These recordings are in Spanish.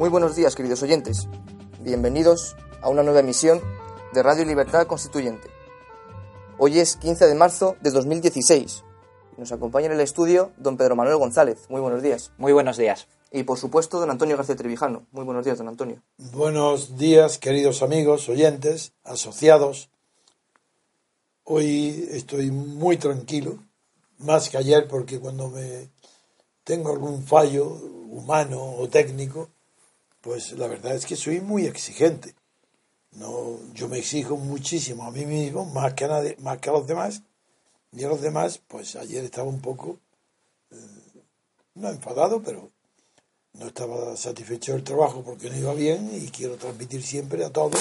Muy buenos días, queridos oyentes. Bienvenidos a una nueva emisión de Radio Libertad Constituyente. Hoy es 15 de marzo de 2016. Nos acompaña en el estudio don Pedro Manuel González. Muy buenos días. Muy buenos días. Y por supuesto, don Antonio García Trevijano. Muy buenos días, don Antonio. Buenos días, queridos amigos, oyentes, asociados. Hoy estoy muy tranquilo, más que ayer, porque cuando me tengo algún fallo humano o técnico, pues la verdad es que soy muy exigente. No, yo me exijo muchísimo a mí mismo, más que a, nadie, más que a los demás. Y a los demás, pues ayer estaba un poco, eh, no enfadado, pero no estaba satisfecho del trabajo porque no iba bien y quiero transmitir siempre a todos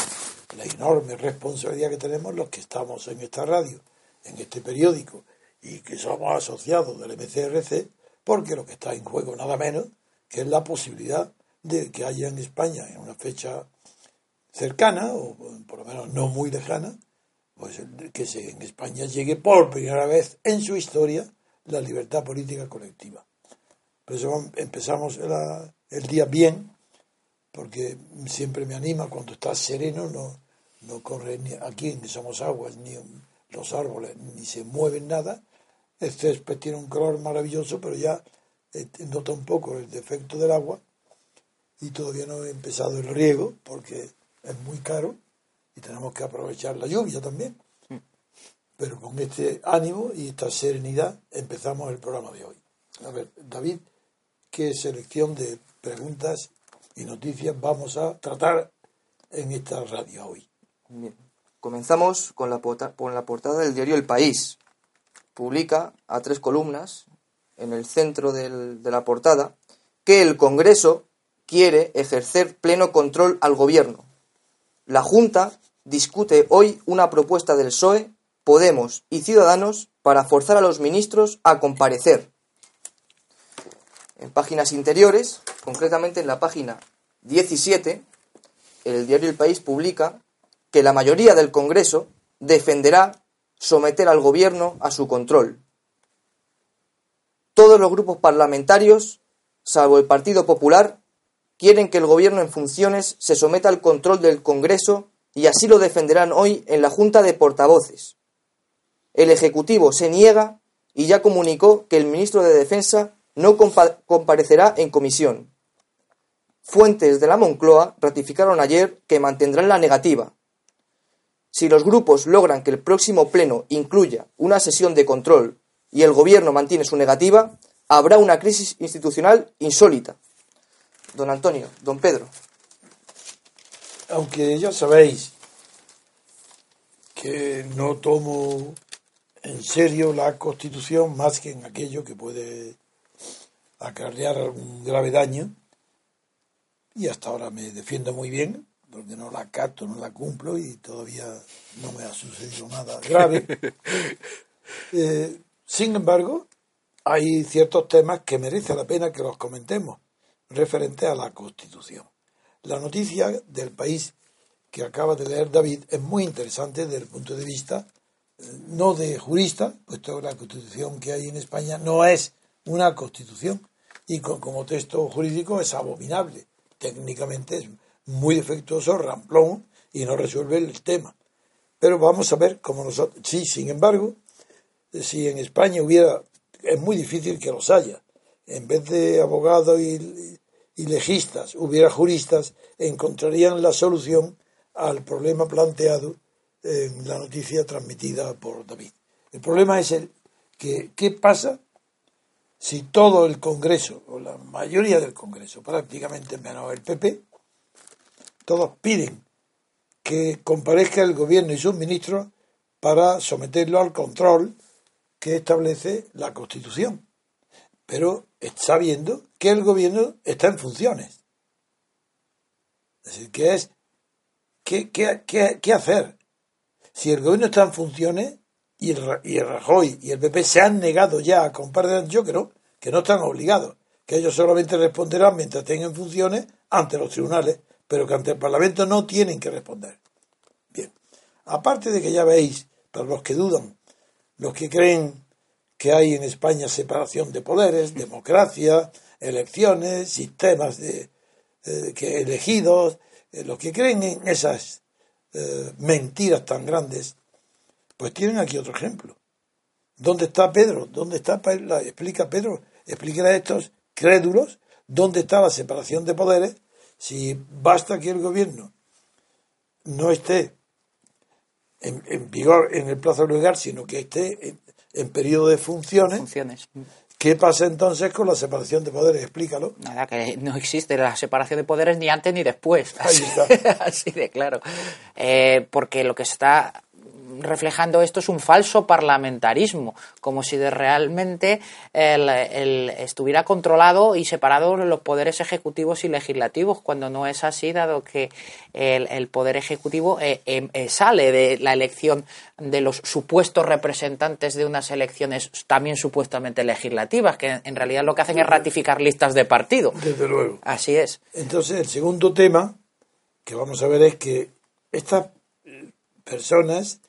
la enorme responsabilidad que tenemos los que estamos en esta radio, en este periódico y que somos asociados del MCRC, porque lo que está en juego nada menos que es la posibilidad de que haya en España en una fecha cercana, o por lo menos no muy lejana, pues que se, en España llegue por primera vez en su historia la libertad política colectiva. Por eso empezamos el día bien, porque siempre me anima cuando está sereno, no, no corre ni aquí, ni somos aguas, ni los árboles, ni se mueven nada. El césped tiene un color maravilloso, pero ya eh, nota un poco el defecto del agua y todavía no he empezado el riego porque es muy caro y tenemos que aprovechar la lluvia también. Pero con este ánimo y esta serenidad empezamos el programa de hoy. A ver, David, ¿qué selección de preguntas y noticias vamos a tratar en esta radio hoy? Bien. Comenzamos con la, con la portada del diario El País. Publica a tres columnas en el centro del, de la portada que el Congreso quiere ejercer pleno control al gobierno. La Junta discute hoy una propuesta del PSOE, Podemos y Ciudadanos para forzar a los ministros a comparecer. En páginas interiores, concretamente en la página 17, el diario El País publica que la mayoría del Congreso defenderá someter al gobierno a su control. Todos los grupos parlamentarios, salvo el Partido Popular, quieren que el gobierno en funciones se someta al control del Congreso y así lo defenderán hoy en la Junta de Portavoces. El Ejecutivo se niega y ya comunicó que el ministro de Defensa no comparecerá en comisión. Fuentes de la Moncloa ratificaron ayer que mantendrán la negativa. Si los grupos logran que el próximo pleno incluya una sesión de control y el gobierno mantiene su negativa, habrá una crisis institucional insólita. Don Antonio, don Pedro. Aunque ya sabéis que no tomo en serio la Constitución más que en aquello que puede acarrear algún grave daño, y hasta ahora me defiendo muy bien, porque no la cato, no la cumplo y todavía no me ha sucedido nada grave. Eh, sin embargo, hay ciertos temas que merece la pena que los comentemos referente a la Constitución. La noticia del país que acaba de leer David es muy interesante desde el punto de vista eh, no de jurista, puesto que la Constitución que hay en España no es una Constitución y como texto jurídico es abominable. Técnicamente es muy defectuoso, ramplón y no resuelve el tema. Pero vamos a ver cómo nosotros. Sí, sin embargo, si en España hubiera. Es muy difícil que los haya. En vez de abogados y, y legistas, hubiera juristas, encontrarían la solución al problema planteado en la noticia transmitida por David. El problema es el que qué pasa si todo el Congreso, o la mayoría del Congreso, prácticamente menos el PP, todos piden que comparezca el gobierno y sus ministros para someterlo al control que establece la Constitución pero sabiendo que el gobierno está en funciones. Es decir, ¿qué es? ¿Qué, qué, qué, hacer? Si el gobierno está en funciones y el, y Rajoy y el PP se han negado ya a comparecer, yo creo que no están obligados, que ellos solamente responderán mientras tengan funciones ante los tribunales, pero que ante el Parlamento no tienen que responder. Bien, aparte de que ya veis, para los que dudan, los que creen que hay en España separación de poderes, democracia, elecciones, sistemas de eh, que elegidos, eh, los que creen en esas eh, mentiras tan grandes, pues tienen aquí otro ejemplo. ¿Dónde está Pedro? ¿Dónde está? La, explica Pedro, explica a estos crédulos dónde está la separación de poderes si basta que el gobierno no esté en, vigor en el plazo legal, sino que esté en, periodo de funciones. funciones. ¿Qué pasa entonces con la separación de poderes? Explícalo. Nada, que no existe la separación de poderes ni antes ni después. Ahí está. Así de claro. Eh, porque lo que está reflejando esto es un falso parlamentarismo, como si de realmente el, estuviera controlado y separado los poderes ejecutivos y legislativos, cuando no es así, dado que el, poder ejecutivo eh, em, eh, sale de la elección de los supuestos representantes de unas elecciones también supuestamente legislativas, que en realidad lo que hacen es ratificar listas de partido. Desde luego. Así es. Entonces, el segundo tema que vamos a ver es que estas personas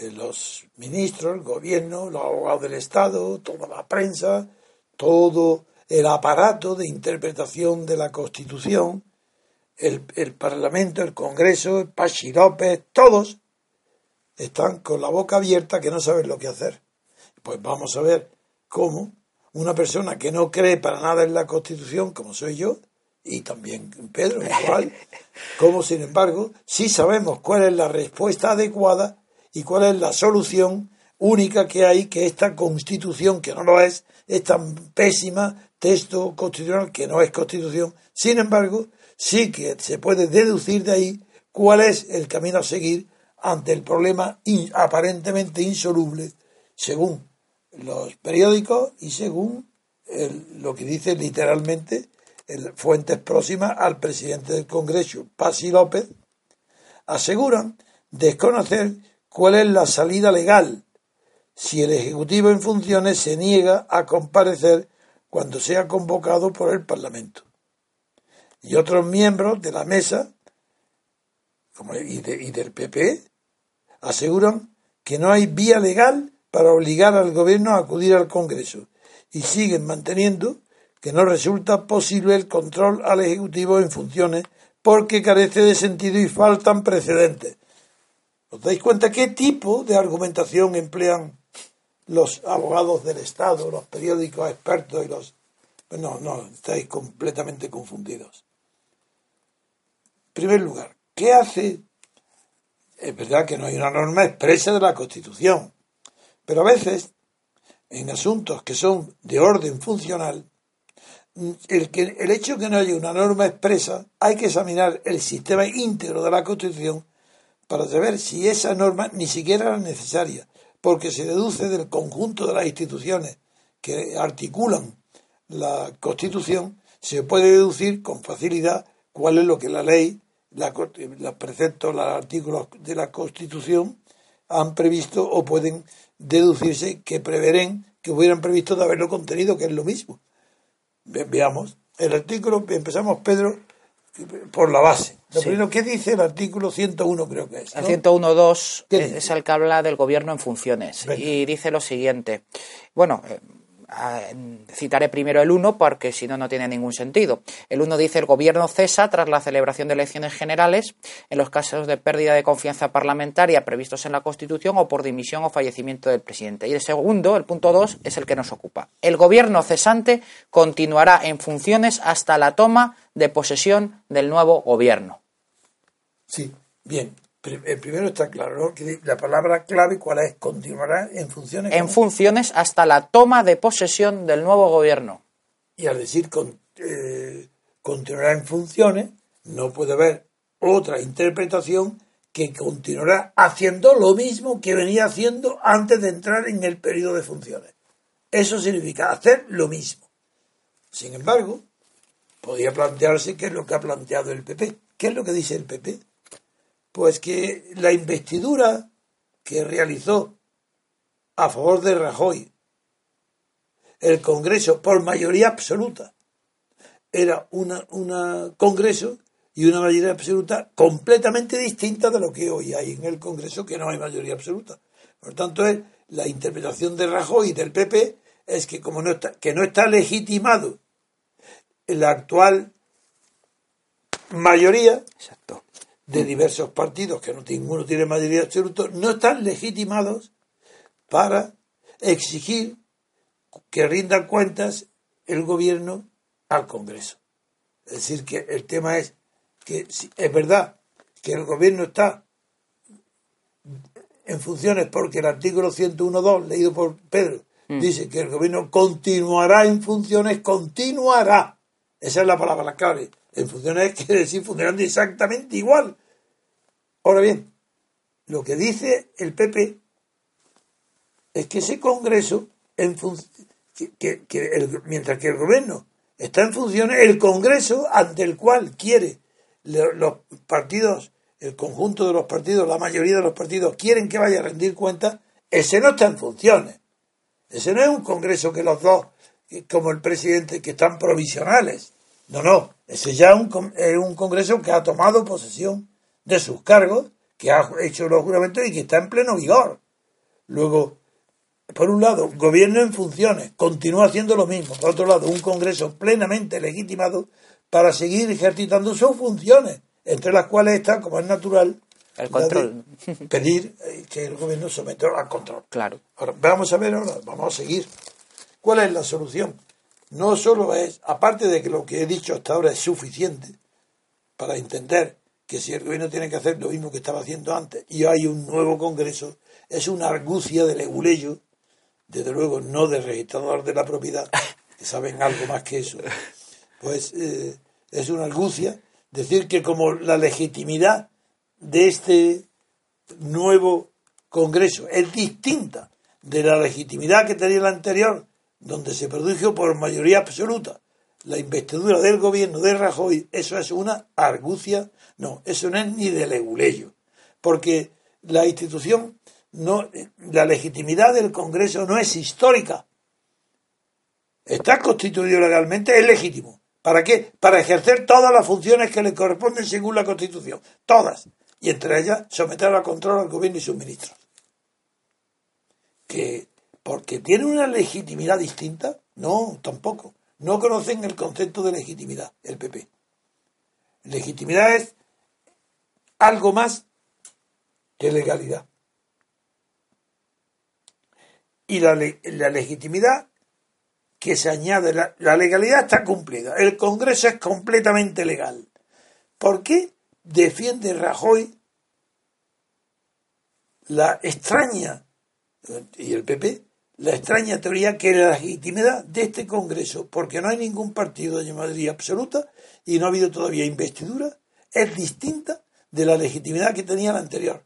los ministros, el gobierno, los abogados del Estado, toda la prensa, todo el aparato de interpretación de la Constitución, el, Parlamento, el Congreso, el Pachi López, todos están con la boca abierta que no saben lo que hacer. Pues vamos a ver cómo una persona que no cree para nada en la Constitución, como soy yo, y también Pedro, igual, como sin embargo, sí sabemos cuál es la respuesta adecuada y cuál es la solución única que hay que esta constitución, que no lo es, es tan pésima texto constitucional que no es constitución. Sin embargo, sí que se puede deducir de ahí cuál es el camino a seguir ante el problema aparentemente insoluble, según los periódicos y según lo que dice literalmente fuentes próximas al presidente del Congreso, Pasi López, aseguran desconocer ¿Cuál es la salida legal si el Ejecutivo en funciones se niega a comparecer cuando sea convocado por el Parlamento? Y otros miembros de la mesa y, y del PP aseguran que no hay vía legal para obligar al gobierno a acudir al Congreso y siguen manteniendo que no resulta posible el control al Ejecutivo en funciones porque carece de sentido y faltan precedentes. ¿Os dais cuenta qué tipo de argumentación emplean los abogados del Estado, los periódicos expertos y los... No, no, estáis completamente confundidos. En primer lugar, ¿qué hace? Es verdad que no hay una norma expresa de la Constitución, pero a veces, en asuntos que son de orden funcional, el, el hecho de que no haya una norma expresa, hay que examinar el sistema íntegro de la Constitución para saber si esa norma ni siquiera era necesaria, porque se deduce del conjunto de las instituciones que articulan la Constitución, se puede deducir con facilidad cuál es lo que la ley, los preceptos, los artículos de la Constitución han previsto o pueden deducirse que preveren que hubieran previsto de haberlo contenido, que es lo mismo. veamos. El artículo, empezamos, Pedro, por la base. Lo primero, ¿qué dice el artículo 101 creo que es? El 101.2 es, el que habla del gobierno en funciones y dice lo siguiente. Bueno, eh, citaré primero el 1 porque si no, no tiene ningún sentido. El 1 dice el gobierno cesa tras la celebración de elecciones generales en los casos de pérdida de confianza parlamentaria previstos en la Constitución o por dimisión o fallecimiento del presidente. Y el segundo, el punto 2, es el que nos ocupa. El gobierno cesante continuará en funciones hasta la toma de posesión del nuevo gobierno. Sí, bien. El primero está claro, ¿no? Que la palabra clave, ¿cuál es? Continuará en funciones. En funciones hasta la toma de posesión del nuevo gobierno. Y al decir con, eh, continuará en funciones, no puede haber otra interpretación que continuará haciendo lo mismo que venía haciendo antes de entrar en el periodo de funciones. Eso significa hacer lo mismo. Sin embargo, podría plantearse qué es lo que ha planteado el PP. ¿Qué es lo que dice el PP? Pues que la investidura que realizó a favor de Rajoy el Congreso por mayoría absoluta era un Congreso y una mayoría absoluta completamente distinta de lo que hoy hay en el Congreso, que no hay mayoría absoluta. Por tanto, la interpretación de Rajoy y del PP es que como no está, que no está legitimado el actual mayoría. De diversos partidos, que no ninguno tiene mayoría absoluta, no están legitimados para exigir que rindan cuentas el gobierno al Congreso. Es decir, que el tema es que es verdad que el gobierno está en funciones porque el artículo 101.2, leído por Pedro, mm. dice que el gobierno continuará en funciones, continuará. Esa es la palabra clave. En funciones quiere decir funcionando exactamente igual. Ahora bien, lo que dice el PP es que ese Congreso, en mientras que el gobierno está en funciones, el Congreso ante el cual quiere los partidos, el conjunto de los partidos, la mayoría de los partidos quieren que vaya a rendir cuentas, ese no está en funciones. Ese no es un Congreso que los dos, como el presidente, que están provisionales. No, no. Ese ya es un, es un Congreso que ha tomado posesión de sus cargos, que ha hecho los juramentos y que está en pleno vigor. Luego, por un lado, gobierno en funciones, continúa haciendo lo mismo. Por otro lado, un Congreso plenamente legitimado para seguir ejercitando sus funciones, entre las cuales está, como es natural, el control. pedir eh, que el gobierno someta al control. Claro. Ahora, vamos a ver ahora, vamos a seguir. ¿Cuál es la solución? No solo es, aparte de que lo que he dicho hasta ahora es suficiente para entender que si el gobierno tiene que hacer lo mismo que estaba haciendo antes y hay un nuevo Congreso, es una argucia de leguleyo desde luego no de registrador de la propiedad, que saben algo más que eso, pues eh, es una argucia decir que como la legitimidad de este nuevo Congreso es distinta de la legitimidad que tenía el anterior, donde se produjo por mayoría absoluta la investidura del gobierno de Rajoy, eso es una argucia, no, eso no es ni de leguleyo, porque la institución no, la legitimidad del Congreso no es histórica. Está constituido legalmente, es legítimo. ¿Para qué? Para ejercer todas las funciones que le corresponden según la Constitución. Todas. Y entre ellas someter al control al gobierno y sus ministros. Que porque tiene una legitimidad distinta, no, tampoco. No conocen el concepto de legitimidad, el PP. Legitimidad es algo más que legalidad y la, la legitimidad que se añade, la, legalidad está cumplida. El Congreso es completamente legal. ¿Por qué defiende Rajoy la extraña, y el PP, la extraña teoría que la legitimidad de este Congreso, porque no hay ningún partido de mayoría absoluta y no ha habido todavía investidura, es distinta de la legitimidad que tenía la anterior.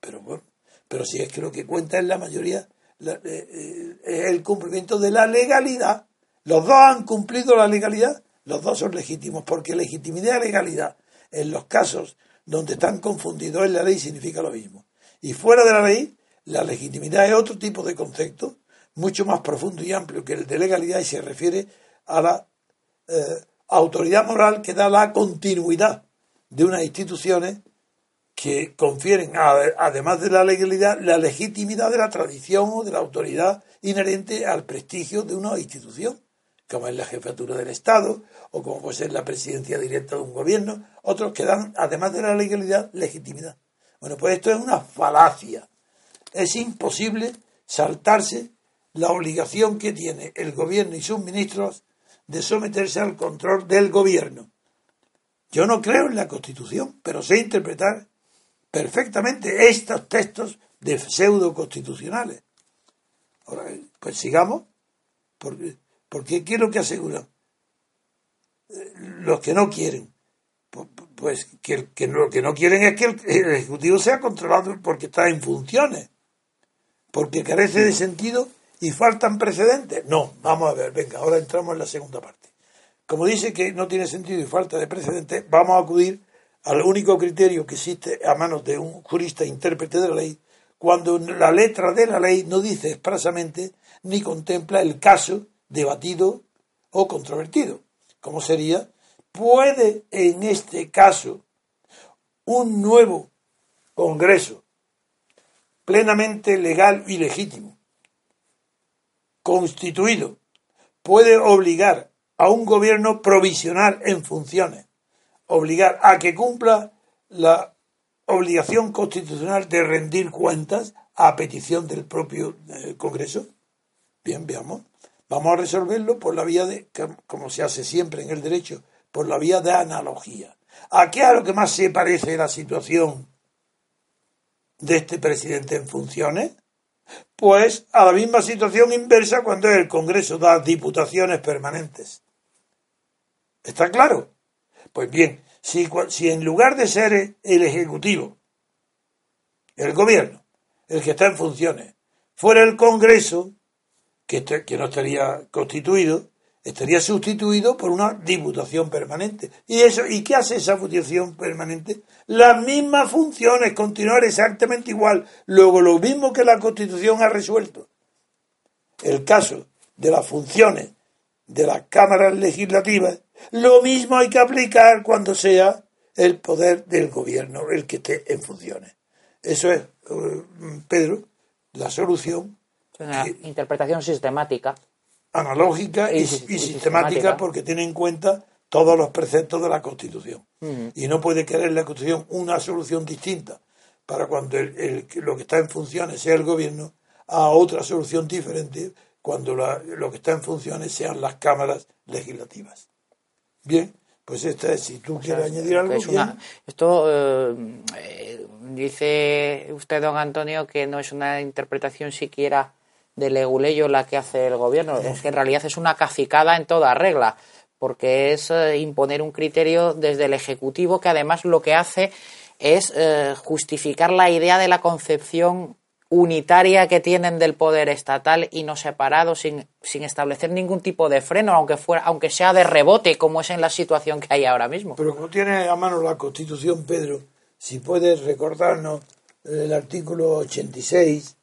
Pero bueno, pero si es que lo que cuenta es la mayoría eh, eh, es el cumplimiento de la legalidad. Los dos han cumplido la legalidad, los dos son legítimos, porque legitimidad y legalidad en los casos donde están confundidos en la ley significa lo mismo. Y fuera de la ley, la legitimidad es otro tipo de concepto, mucho más profundo y amplio que el de legalidad y se refiere a la eh, autoridad moral que da la continuidad de unas instituciones que confieren, además de la legalidad, la legitimidad de la tradición o de la autoridad inherente al prestigio de una institución, como es la jefatura del Estado o como puede ser la presidencia directa de un gobierno, otros que dan, además de la legalidad, legitimidad. Bueno, pues esto es una falacia. Es imposible saltarse la obligación que tiene el gobierno y sus ministros de someterse al control del gobierno. Yo no creo en la Constitución, pero sé interpretar perfectamente estos textos de pseudo constitucionales. Ahora, pues sigamos, porque, porque ¿qué que aseguran? Los que no quieren. Pues que, que lo que no quieren es que el, Ejecutivo sea controlado porque está en funciones, porque carece de sentido y faltan precedentes. No, vamos a ver, venga, ahora entramos en la segunda parte. Como dice que no tiene sentido y falta de precedentes, vamos a acudir al único criterio que existe a manos de un jurista intérprete de la ley, cuando la letra de la ley no dice expresamente ni contempla el caso debatido o controvertido. ¿Cómo sería? ¿Puede en este caso un nuevo Congreso plenamente legal y legítimo, constituido, puede obligar a un gobierno provisional en funciones obligar a que cumpla la obligación constitucional de rendir cuentas a petición del propio eh, Congreso? Bien, veamos. Vamos a resolverlo por la vía de, como se hace siempre en el derecho, por la vía de analogía. ¿A qué a lo que más se parece la situación de este presidente en funciones? Pues a la misma situación inversa cuando el Congreso da diputaciones permanentes. ¿Está claro? Pues bien, si, si en lugar de ser el Ejecutivo, el Gobierno, el que está en funciones, fuera el Congreso, que, este, que no estaría constituido, estaría sustituido por una diputación permanente. ¿Y eso y qué hace esa diputación permanente? Las mismas funciones, continuar exactamente igual. Luego, lo mismo que la Constitución ha resuelto. El caso de las funciones de las cámaras legislativas, lo mismo hay que aplicar cuando sea el poder del gobierno el que esté en funciones. Eso es, eh, Pedro, la solución. Una interpretación sistemática analógica y, sistemática, porque tiene en cuenta todos los preceptos de la Constitución. Y no puede querer la Constitución una solución distinta para cuando el, lo que está en funciones sea el gobierno a otra solución diferente cuando lo que está en funciones sean las cámaras legislativas. Bien, pues esta es, si tú quieres añadir algo. esto eh, dice usted, don Antonio, que no es una interpretación siquiera de leguleyo la que hace el gobierno. Es que en realidad es una cacicada en toda regla, porque es eh, imponer un criterio desde el Ejecutivo que además lo que hace es eh, justificar la idea de la concepción unitaria que tienen del poder estatal y no separado sin, sin establecer ningún tipo de freno, aunque fuera, aunque sea de rebote, como es en la situación que hay ahora mismo. Pero como tiene a mano la Constitución, Pedro, si puedes recordarnos el artículo 86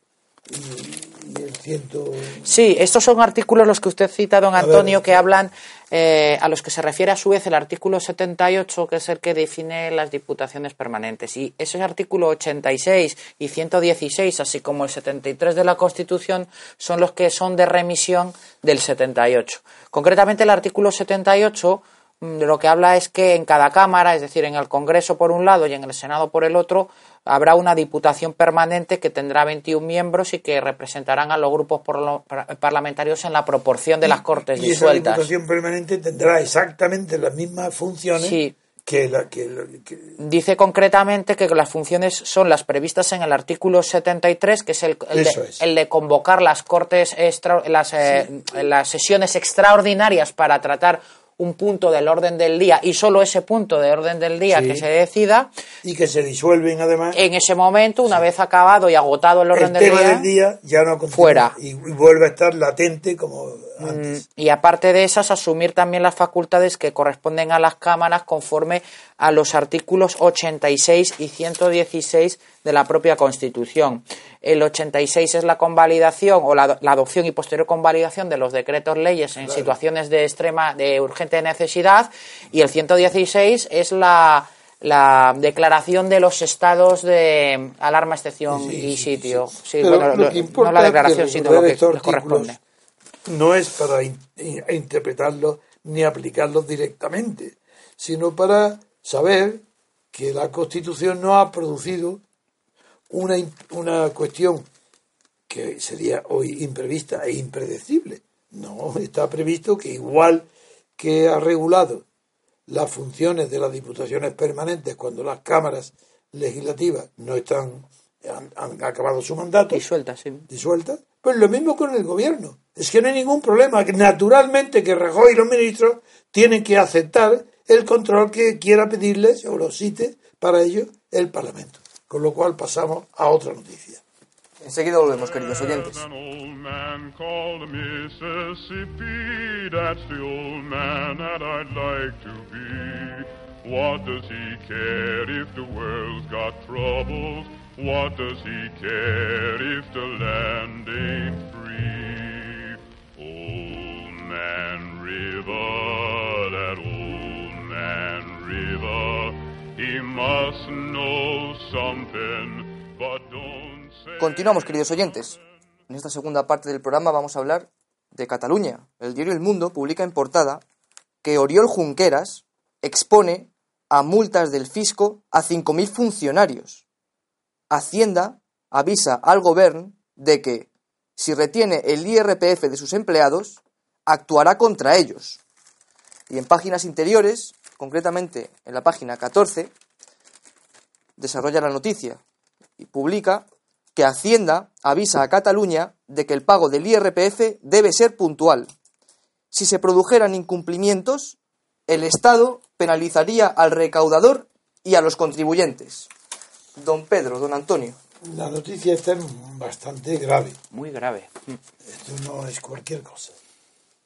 Sí, estos son artículos los que usted cita, don Antonio, que hablan, eh, a los que se refiere a su vez el artículo 78, que es el que define las diputaciones permanentes. Y ese artículo 86 y 116, así como el 73 de la Constitución, son los que son de remisión del 78. Concretamente, el artículo 78 mm, lo que habla es que en cada Cámara, es decir, en el Congreso por un lado y en el Senado por el otro, habrá una diputación permanente que tendrá 21 miembros y que representarán a los grupos parlamentarios en la proporción de las Cortes y disueltas. Esa diputación permanente tendrá exactamente las mismas funciones que, la, que, Dice concretamente que las funciones son las previstas en el artículo 73, que es el, el, de, convocar las Cortes, las, eh, las sesiones extraordinarias para tratar un punto del orden del día y solo ese punto de orden del día que se decida. Y que se disuelven además. En ese momento, una vez acabado y agotado el orden del, día, ya no fuera. Y, vuelve a estar latente como antes. y aparte de esas, asumir también las facultades que corresponden a las cámaras conforme a los artículos 86 y 116 de la propia Constitución. El 86 es la convalidación o la, adopción y posterior convalidación de los decretos leyes en situaciones de extrema, de urgente necesidad y el 116 es la, declaración de los estados de alarma, excepción y sitio. Sí, no la declaración, sino lo que corresponde. No es para interpretarlo ni aplicarlos directamente, sino para saber que la Constitución no ha producido una, una cuestión que sería hoy imprevista e impredecible. No, está previsto que igual que ha regulado las funciones de las diputaciones permanentes cuando las cámaras legislativas no están han, acabado su mandato disueltas sí. disueltas pues lo mismo con el gobierno es que no hay ningún problema naturalmente que Rajoy y los ministros tienen que aceptar el control que quiera pedirles o lo cite para ello el Parlamento. Con lo cual pasamos a otra noticia. Enseguida volvemos, queridos oyentes. What does he care if the world's got troubles? What does he care if the land ain't free? Continuamos, queridos oyentes. En esta segunda parte del programa vamos a hablar de Cataluña. El diario El Mundo publica en portada que Oriol Junqueras expone a multas del fisco a 5.000 funcionarios. Hacienda avisa al gobierno de que, si retiene el IRPF de sus empleados, actuará contra ellos. Y en páginas interiores, concretamente en la página 14, desarrolla la noticia y publica que Hacienda avisa a Cataluña de que el pago del IRPF debe ser puntual. Si se produjeran incumplimientos, el Estado penalizaría al recaudador y a los contribuyentes. Don Pedro, don Antonio. La noticia está bastante grave. Muy grave. Esto no es cualquier cosa.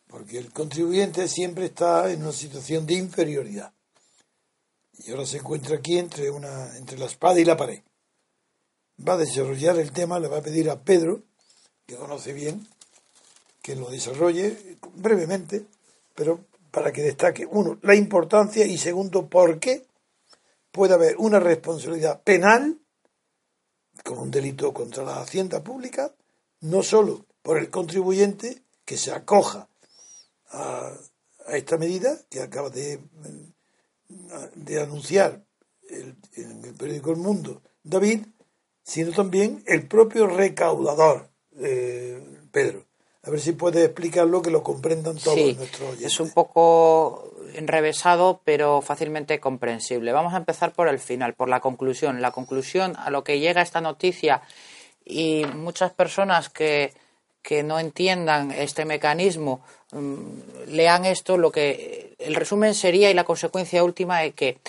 Porque el contribuyente siempre está en una situación de inferioridad. Y ahora se encuentra aquí entre, una, entre la espada y la pared. Va a desarrollar el tema, le va a pedir a Pedro, que conoce bien, que lo desarrolle brevemente, pero para que destaque, uno, la importancia y segundo, por qué puede haber una responsabilidad penal con un delito contra la hacienda pública, no solo por el contribuyente que se acoja a, esta medida que acaba de, anunciar el, en el periódico El Mundo David, sino también el propio recaudador, eh, Pedro. A ver si puede explicarlo que lo comprendan todos nuestros oyentes. Es un poco enrevesado, pero fácilmente comprensible. Vamos a empezar por el final, por la conclusión. La conclusión a lo que llega esta noticia y muchas personas que, que no entiendan este mecanismo mm, lean esto, lo que el resumen sería y la consecuencia última es que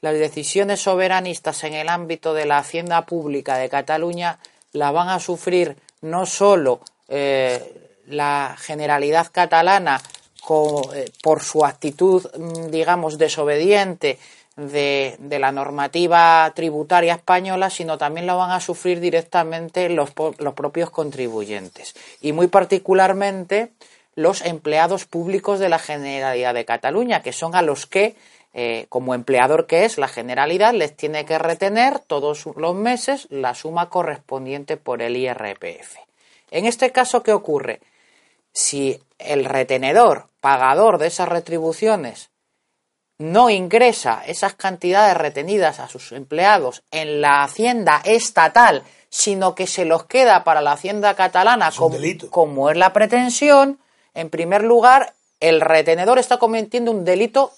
las decisiones soberanistas en el ámbito de la hacienda pública de Cataluña la van a sufrir no solo eh, la generalidad catalana eh, por su actitud, mm, digamos, desobediente de, la normativa tributaria española, sino también lo van a sufrir directamente los, propios contribuyentes. Y muy particularmente los empleados públicos de la Generalidad de Cataluña, que son a los que, eh, como empleador que es la Generalidad, les tiene que retener todos los meses la suma correspondiente por el IRPF. En este caso, ¿qué ocurre? Si el retenedor, pagador de esas retribuciones, no ingresa esas cantidades retenidas a sus empleados en la hacienda estatal, sino que se los queda para la hacienda catalana como, como, es la pretensión, en primer lugar, el retenedor está cometiendo un delito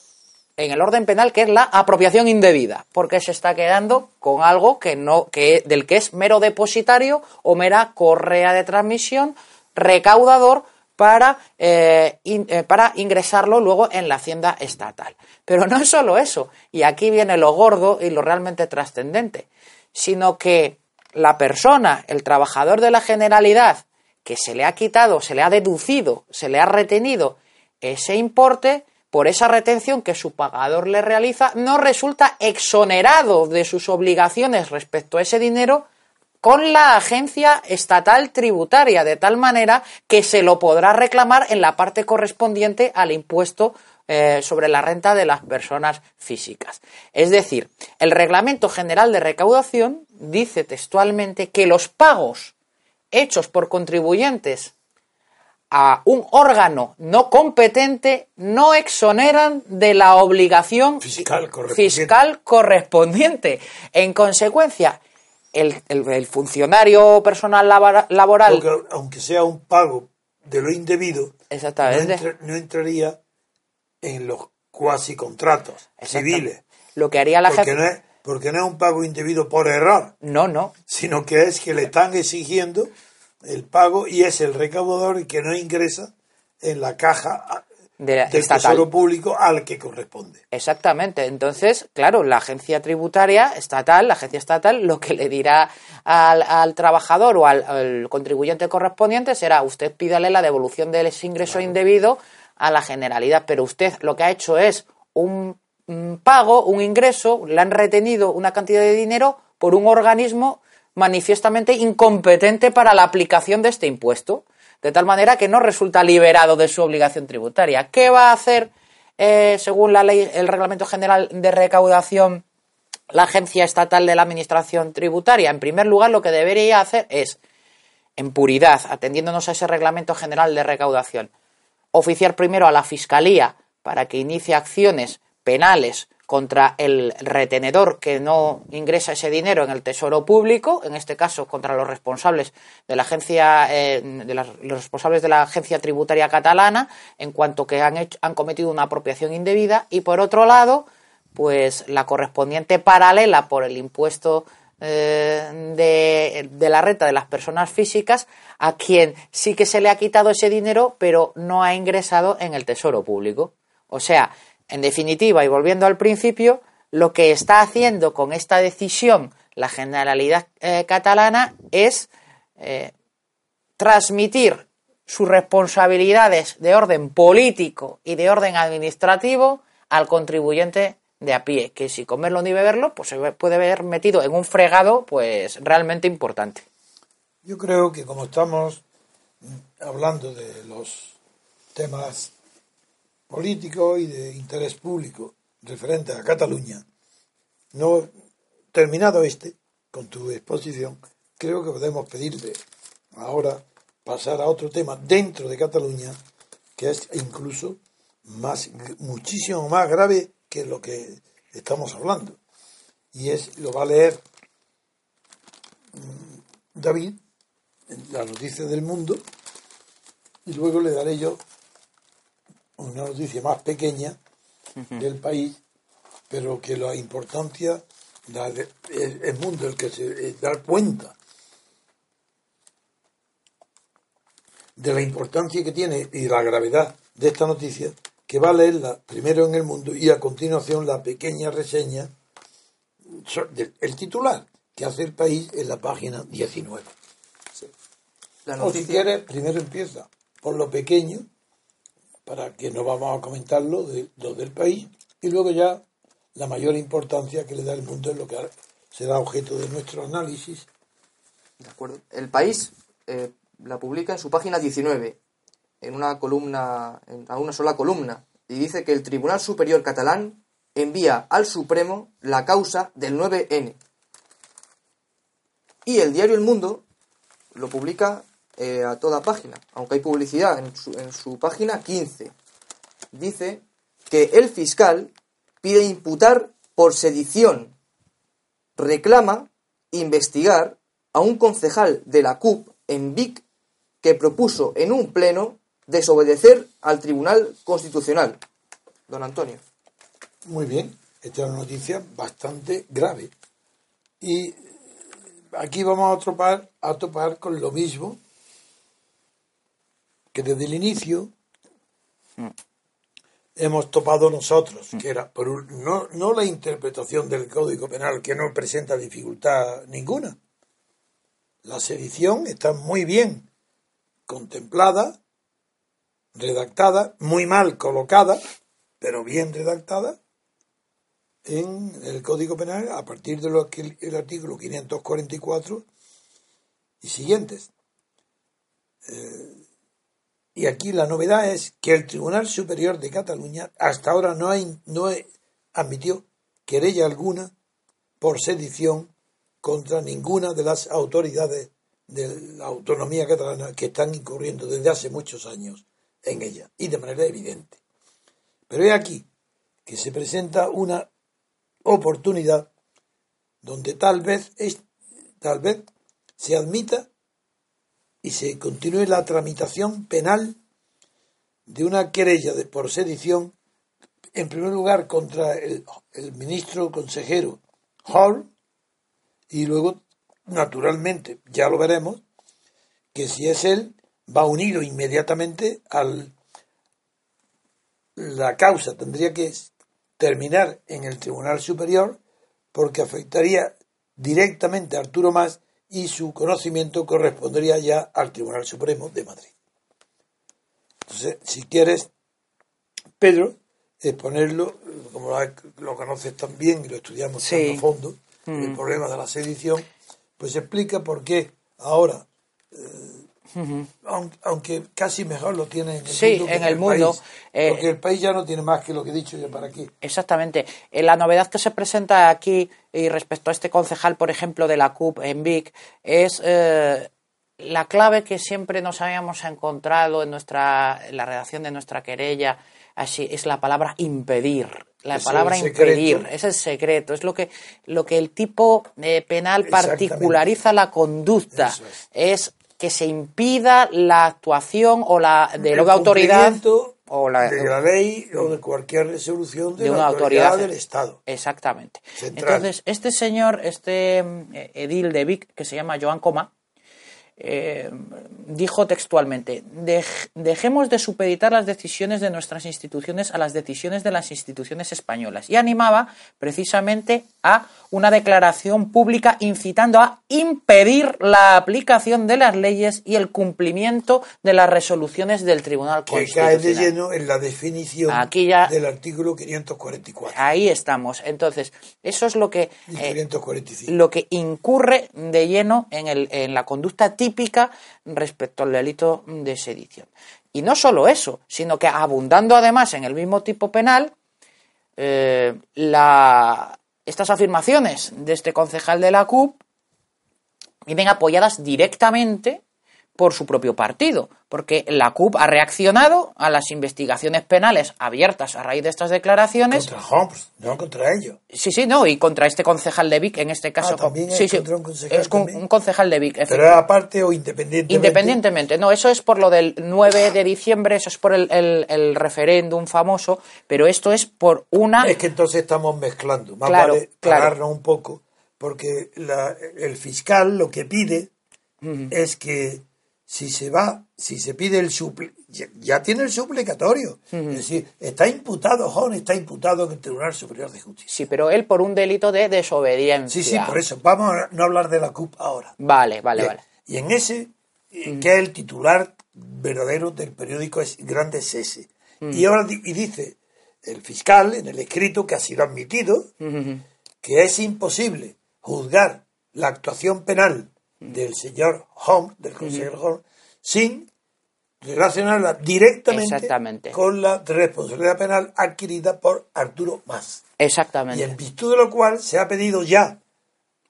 en el orden penal que es la apropiación indebida, porque se está quedando con algo que no, que, del que es mero depositario o mera correa de transmisión, recaudador, para, eh, eh, para ingresarlo luego en la hacienda estatal. Pero no es solo eso, y aquí viene lo gordo y lo realmente trascendente, sino que la persona, el trabajador de la generalidad, que se le ha quitado, se le ha deducido, se le ha retenido ese importe, por esa retención que su pagador le realiza, no resulta exonerado de sus obligaciones respecto a ese dinero con la agencia estatal tributaria, de tal manera que se lo podrá reclamar en la parte correspondiente al impuesto eh, sobre la renta de las personas físicas. Es decir, el Reglamento General de Recaudación dice textualmente que los pagos hechos por contribuyentes a un órgano no competente no exoneran de la obligación fiscal correspondiente. En consecuencia, el, funcionario personal laboral. aunque sea un pago de lo indebido, Exactamente. No, entraría en los cuasi contratos civiles. Lo que haría la porque No es, porque no es un pago indebido por error. No, no. Sino que es que le están exigiendo el pago y es el recaudador el que no ingresa en la caja del Tesoro Público al que corresponde. Exactamente. Entonces, claro, la agencia tributaria estatal, la agencia estatal, lo que le dirá al, trabajador o al, contribuyente correspondiente será usted pídale la devolución de ese ingreso indebido a la generalidad, pero usted lo que ha hecho es un, un pago, un ingreso, le han retenido una cantidad de dinero por un organismo manifiestamente incompetente para la aplicación de este impuesto de tal manera que no resulta liberado de su obligación tributaria. ¿Qué va a hacer, eh, según la ley, el Reglamento General de Recaudación, la Agencia Estatal de la Administración Tributaria? En primer lugar, lo que debería hacer es, en puridad, atendiéndonos a ese Reglamento General de Recaudación, oficiar primero a la Fiscalía para que inicie acciones penales contra el retenedor que no ingresa ese dinero en el tesoro público, en este caso contra los responsables de la agencia, eh, de los responsables de la agencia tributaria catalana, en cuanto que han, hecho, han cometido una apropiación indebida, y por otro lado, pues la correspondiente paralela por el impuesto eh, de, de, la renta de las personas físicas a quien sí que se le ha quitado ese dinero, pero no ha ingresado en el tesoro público. O sea, en definitiva, y volviendo al principio, lo que está haciendo con esta decisión la Generalidad eh, catalana es eh, transmitir sus responsabilidades de orden político y de orden administrativo al contribuyente de a pie, que si comerlo ni beberlo, pues se puede ver metido en un fregado pues realmente importante. Yo creo que como estamos hablando de los temas político y de interés público referente a Cataluña, no terminado este con tu exposición, creo que podemos pedirte ahora pasar a otro tema dentro de Cataluña que es incluso más muchísimo más grave que lo que estamos hablando. Y es lo va a leer mm, David en la noticia del mundo y luego le daré yo una noticia más pequeña del país, pero que la importancia es el mundo el que se da cuenta de la importancia que tiene y la gravedad de esta noticia, que va a leerla primero en el mundo y a continuación la pequeña reseña, el titular que hace el país en la página 19. La noticia... O si quieres, primero empieza por lo pequeño para que no vamos a comentar lo, de, lo del país y luego ya la mayor importancia que le da el mundo es lo que será objeto de nuestro análisis. De acuerdo. El país eh, la publica en su página 19, en una columna, en una sola columna, y dice que el Tribunal Superior Catalán envía al Supremo la causa del 9N. Y el diario El Mundo lo publica eh, a toda página, aunque hay publicidad en su, en su página 15. Dice que el fiscal pide imputar por sedición, reclama investigar a un concejal de la CUP en Vic que propuso en un pleno desobedecer al Tribunal Constitucional. Don Antonio. Muy bien, esta es una noticia bastante grave. Y aquí vamos a topar, a topar con lo mismo que desde el inicio mm. hemos topado nosotros, mm. que era por no, no la interpretación del Código Penal, que no presenta dificultad ninguna. La sedición está muy bien contemplada, redactada, muy mal colocada, pero bien redactada en el Código Penal a partir de lo que el artículo 544 y siguientes. Eh, y aquí la novedad es que el Tribunal Superior de Cataluña hasta ahora no, hay, no admitió querella alguna por sedición contra ninguna de las autoridades de la autonomía catalana que están incurriendo desde hace muchos años en ella y de manera evidente. Pero es aquí que se presenta una oportunidad donde tal vez tal vez se admita y se continúe la tramitación penal de una querella de, por sedición, en primer lugar contra el, el ministro consejero Hall, y luego, naturalmente, ya lo veremos, que si es él, va unido inmediatamente al la causa tendría que terminar en el Tribunal Superior porque afectaría directamente a Arturo Más y su conocimiento correspondería ya al Tribunal Supremo de Madrid. Entonces, si quieres, Pedro, exponerlo, como lo, conoces también y lo estudiamos tan a fondo, el mm. problema de la sedición, pues explica por qué ahora eh, aunque, casi mejor lo tiene en el sí, mundo. en el, mundo. Eh, porque el país ya no tiene más que lo que he dicho yo para aquí. Exactamente. Eh, la novedad que se presenta aquí y respecto a este concejal, por ejemplo, de la CUP en Vic, es eh, la clave que siempre nos habíamos encontrado en nuestra en la redacción de nuestra querella así es la palabra impedir. La palabra impedir es el secreto, es lo que lo que el tipo eh, penal particulariza la conducta, es. Que se impida la actuación o la de la autoridad o la, de la ley o de cualquier resolución de, una autoridad, del Estado. Exactamente. Entonces, este señor, este eh, edil de Vic, que se llama Joan Coma, eh, dijo textualmente, dejemos de supeditar las decisiones de nuestras instituciones a las decisiones de las instituciones españolas. Y animaba precisamente a una declaración pública incitando a impedir la aplicación de las leyes y el cumplimiento de las resoluciones del Tribunal Constitucional. Que cae de lleno en la definición del artículo 544. Ahí estamos. Entonces, eso es lo que, eh, lo que incurre de lleno en, el, en la conducta típica respecto al delito de sedición. Y no solo eso, sino que abundando además en el mismo tipo penal, eh, estas afirmaciones de este concejal de la CUP vienen apoyadas directamente por su propio partido, porque la CUP ha reaccionado a las investigaciones penales abiertas a raíz de estas declaraciones. Contra Homs, no contra ellos. Sí, sí, no, y contra este concejal de Vic, en este caso. Ah, también sí, sí, un concejal. Es un concejal de Vic. ¿Pero aparte o independientemente? Independientemente, no, eso es por lo del 9 de diciembre, eso es por el, el, referéndum famoso, pero esto es por una. Es que entonces estamos mezclando. Más vale pararnos un poco, porque el fiscal lo que pide es que si se va, si se pide el supli, ya, tiene el suplicatorio. Es decir, está imputado, John está imputado en el Tribunal Superior de Justicia. Sí, pero él por un delito de desobediencia. Sí, sí, por eso. Vamos a no hablar de la CUP ahora. Vale, vale, vale. Y en ese, eh, que es el titular verdadero del periódico es Grande ese. Y ahora y dice el fiscal en el escrito que ha sido admitido que es imposible juzgar la actuación penal del señor Home, del consejero Home, sin relacionarla directamente con la responsabilidad penal adquirida por Arturo Más. Exactamente. Y en virtud de lo cual se ha pedido ya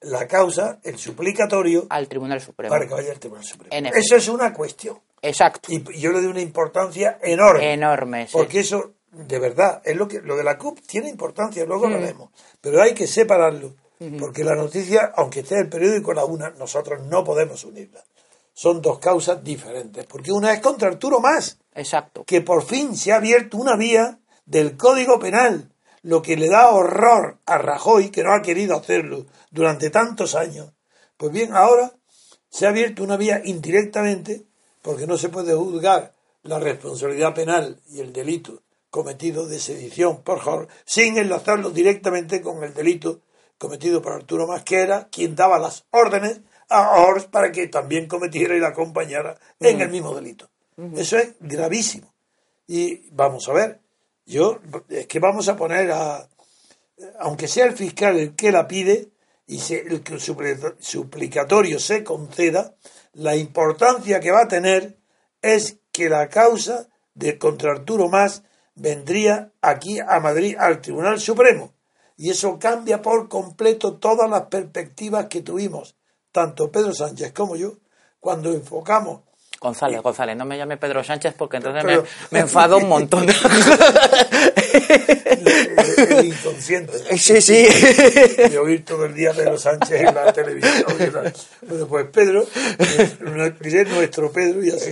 la causa, el suplicatorio, al Tribunal Supremo. Para que vaya al Tribunal Supremo. Eso es una cuestión. Exacto. Y yo le doy una importancia enorme. Enorme, Porque eso, de verdad, es lo que lo de la CUP tiene importancia, luego lo vemos. Pero hay que separarlo porque la noticia, aunque esté en el periódico la una, nosotros no podemos unirla. Son dos causas diferentes, porque una es contra Arturo Más, Exacto. que por fin se ha abierto una vía del Código Penal, lo que le da horror a Rajoy, que no ha querido hacerlo durante tantos años. Pues bien, ahora se ha abierto una vía indirectamente, porque no se puede juzgar la responsabilidad penal y el delito cometido de sedición por Jorge, sin enlazarlo directamente con el delito cometido por Arturo Masquera, quien daba las órdenes a Ors para que también cometiera y la acompañara en el mismo delito. Eso es gravísimo. Y vamos a ver, yo, es que vamos a poner a, aunque sea el fiscal el que la pide y se, el que el suplicatorio se conceda, la importancia que va a tener es que la causa de contra Arturo Más vendría aquí a Madrid al Tribunal Supremo y eso cambia por completo todas las perspectivas que tuvimos, tanto Pedro Sánchez como yo, cuando enfocamos. González, González, no me llame Pedro Sánchez porque entonces me, enfado un montón. el, inconsciente. Sí, sí. De oír todo el día Pedro Sánchez en la televisión. Bueno, pues Pedro, diré nuestro Pedro y así.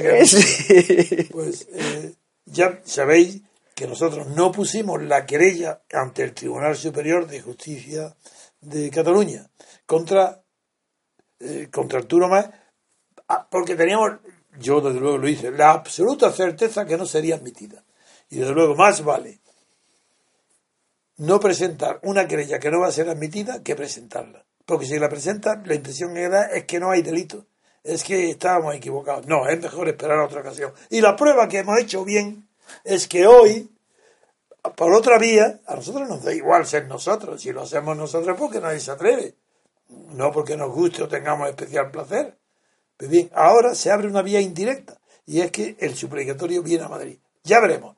Pues eh, ya sabéis que nosotros no pusimos la querella ante el Tribunal Superior de Justicia de Cataluña contra, eh, contra Arturo Más, ah, porque teníamos, yo desde luego lo hice, la absoluta certeza que no sería admitida. Y desde luego más vale no presentar una querella que no va a ser admitida que presentarla. Porque si la presenta, la impresión que da es que no hay delito. Es que estábamos equivocados. No, es mejor esperar a otra ocasión. Y la prueba que hemos hecho bien es que hoy, por otra vía, a nosotros nos da igual ser nosotros. Si lo hacemos nosotros, porque nadie se atreve. No porque nos guste o tengamos especial placer. Pues bien, ahora se abre una vía indirecta y es que el suplicatorio viene a Madrid. Ya veremos.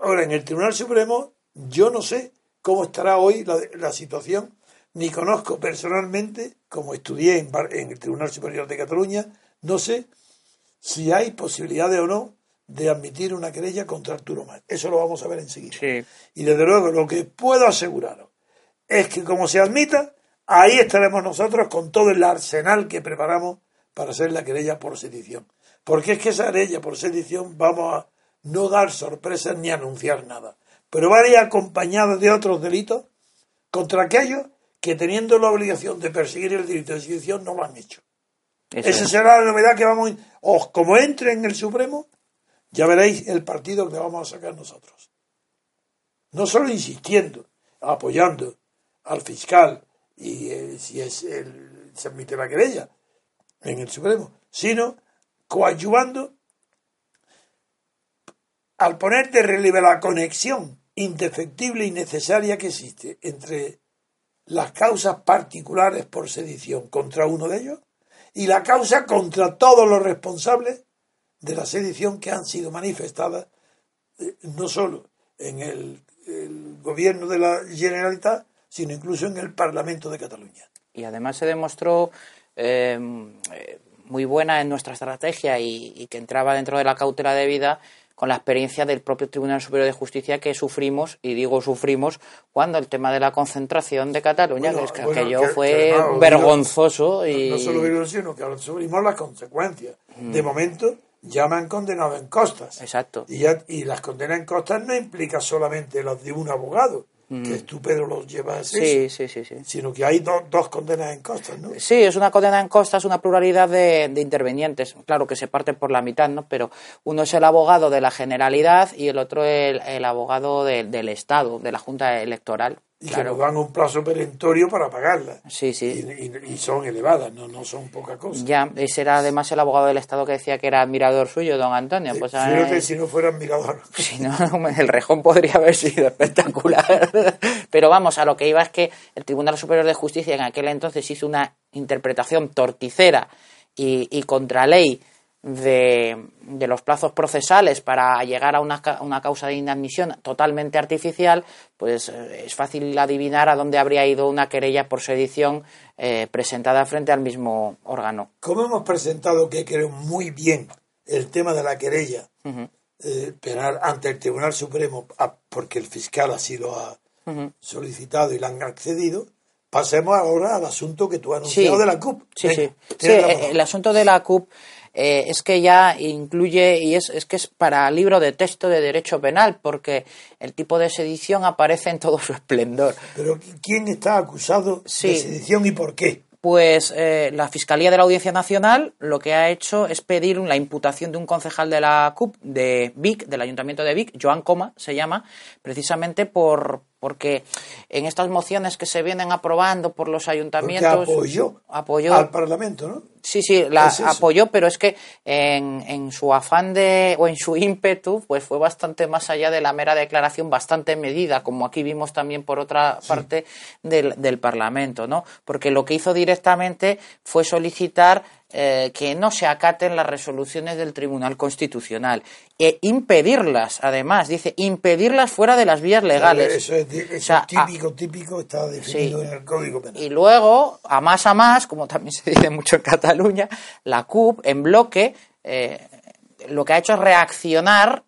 Ahora, en el Tribunal Supremo, yo no sé cómo estará hoy la, situación, ni conozco personalmente, como estudié en, en, el Tribunal Superior de Cataluña, no sé si hay posibilidades o no de admitir una querella contra Arturo Más. Eso lo vamos a ver enseguida. Y desde luego lo que puedo aseguraros es que como se admita, ahí estaremos nosotros con todo el arsenal que preparamos para hacer la querella por sedición. Porque es que esa querella por sedición vamos a no dar sorpresas ni anunciar nada. Pero va a ir acompañada de otros delitos contra aquellos que teniendo la obligación de perseguir el delito de sedición no lo han hecho. Esa será la novedad que vamos a... como entre en el Supremo, ya veréis el partido que vamos a sacar nosotros. No solo insistiendo, apoyando al fiscal y eh, si es el, se admite la querella en el Supremo, sino coadyuvando al poner de relieve la conexión indefectible y necesaria que existe entre las causas particulares por sedición contra uno de ellos y la causa contra todos los responsables de la sedición que han sido manifestadas eh, no solo en el, gobierno de la Generalitat, sino incluso en el Parlamento de Cataluña. Y además se demostró eh, muy buena en nuestra estrategia y, y, que entraba dentro de la cautela debida con la experiencia del propio Tribunal Superior de Justicia que sufrimos, y digo sufrimos, cuando el tema de la concentración de Cataluña, que, aquello fue vergonzoso. y... No, solo vergonzoso, sino que sufrimos las consecuencias. Mm. De momento, ya me han condenado en costas. Exacto. Y, y las condenas en costas no implica solamente las de un abogado, que mm. tú, Pedro, los llevas sí, sí, sí, sí, sino que hay dos condenas en costas, ¿no? Sí, es una condena en costas, una pluralidad de, intervenientes, claro que se parte por la mitad, ¿no? Pero uno es el abogado de la Generalidad y el otro el, el abogado del Estado, de la Junta Electoral y que nos dan un plazo perentorio para pagarlas. Sí, sí. Y, son elevadas, no, no son poca cosa. Ya, ese era además el abogado del Estado que decía que era admirador suyo, don Antonio. Pues, Fíjate si no fuera admirador. Si no, el rejón podría haber sido espectacular. Pero vamos, a lo que iba es que el Tribunal Superior de Justicia en aquel entonces hizo una interpretación torticera y, y contra ley de, de, los plazos procesales para llegar a una, una, causa de inadmisión totalmente artificial, pues eh, es fácil adivinar a dónde habría ido una querella por sedición eh, presentada frente al mismo órgano. Como hemos presentado, que creo muy bien, el tema de la querella eh, penal ante el Tribunal Supremo, porque el fiscal así lo ha solicitado y le han accedido, pasemos ahora al asunto que tú has anunciado de la CUP. Sí, sí. el asunto de la CUP eh, es que ya incluye, y es, es que es para libro de texto de derecho penal, porque el tipo de sedición aparece en todo su esplendor. Pero ¿quién está acusado de sedición y por qué? Pues eh, la Fiscalía de la Audiencia Nacional lo que ha hecho es pedir la imputación de un concejal de la CUP, de Vic, del Ayuntamiento de Vic, Joan Coma se llama, precisamente por, porque en estas mociones que se vienen aprobando por los ayuntamientos. apoyó, al Parlamento, ¿no? Sí, sí, la apoyó, pero es que en, en, su afán de, o en su ímpetu, pues fue bastante más allá de la mera declaración, bastante medida, como aquí vimos también por otra parte del, del Parlamento, ¿no? Porque lo que hizo directamente fue solicitar eh, que no se acaten las resoluciones del Tribunal Constitucional e impedirlas, además, dice, impedirlas fuera de las vías legales. Eso es, típico, típico, está definido en el Código Penal. Y luego, a más a más, como también se dice mucho en Cataluña, la CUP, en bloque, eh, lo que ha hecho es reaccionar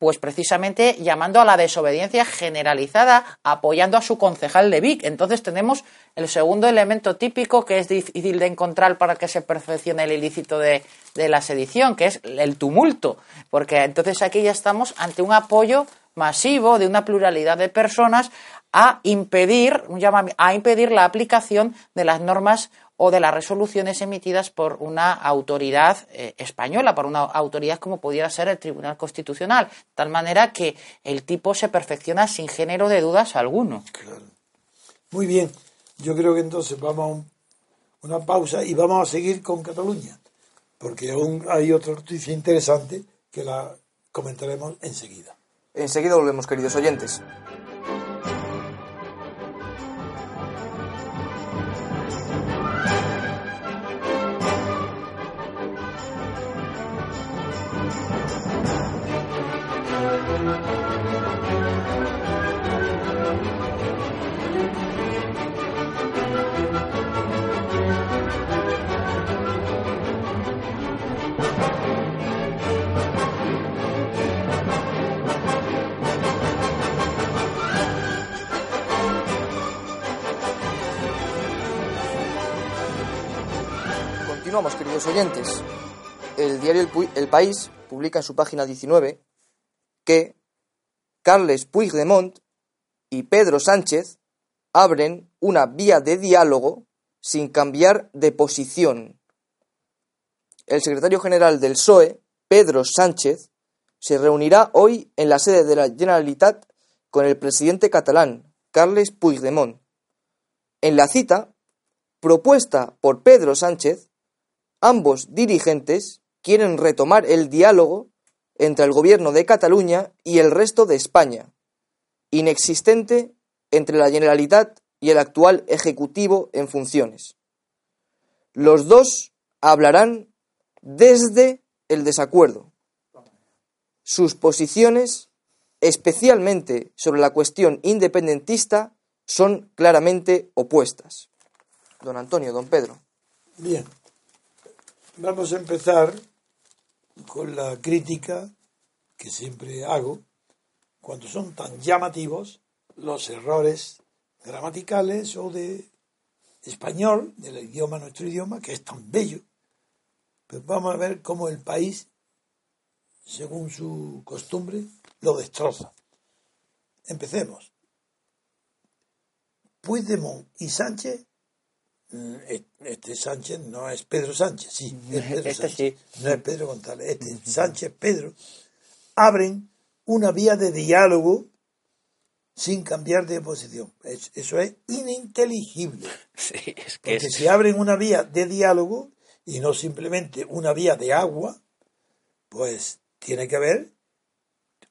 pues precisamente llamando a la desobediencia generalizada, apoyando a su concejal de Vic. Entonces tenemos el segundo elemento típico que es difícil de encontrar para que se perfeccione el ilícito de, la sedición, que es el tumulto, porque entonces aquí ya estamos ante un apoyo masivo de una pluralidad de personas a impedir, a impedir la aplicación de las normas o de las resoluciones emitidas por una autoridad eh, española, por una autoridad como pudiera ser el Tribunal Constitucional, de tal manera que el tipo se perfecciona sin género de dudas alguno. Muy bien, yo creo que entonces vamos a una pausa y vamos a seguir con Cataluña, porque aún hay otra noticia interesante que la comentaremos enseguida. Enseguida volvemos, queridos oyentes. Continuamos, queridos oyentes. El diario El, País publica en su página 19 que Carles Puigdemont y Pedro Sánchez abren una vía de diálogo sin cambiar de posición. El secretario general del PSOE, Pedro Sánchez, se reunirá hoy en la sede de la Generalitat con el presidente catalán, Carles Puigdemont. En la cita, propuesta por Pedro Sánchez, ambos dirigentes quieren retomar el diálogo entre el gobierno de Cataluña y el resto de España, inexistente entre la Generalitat y el actual Ejecutivo en funciones. Los dos hablarán desde el desacuerdo. Sus posiciones, especialmente sobre la cuestión independentista, son claramente opuestas. Don Antonio, don Pedro. Bien, vamos a empezar con la crítica que siempre hago cuando son tan llamativos los errores gramaticales o de español, del idioma, nuestro idioma, que es tan bello. Pues vamos a ver cómo el país, según su costumbre, lo destroza. Empecemos. Puigdemont y Sánchez, este Sánchez no es Pedro Sánchez, sí, es Pedro este Sánchez, no es Pedro González, este Sánchez Pedro, abren una vía de diálogo sin cambiar de posición. eso es ininteligible. Porque si abren una vía de diálogo y no simplemente una vía de agua, pues tiene que haber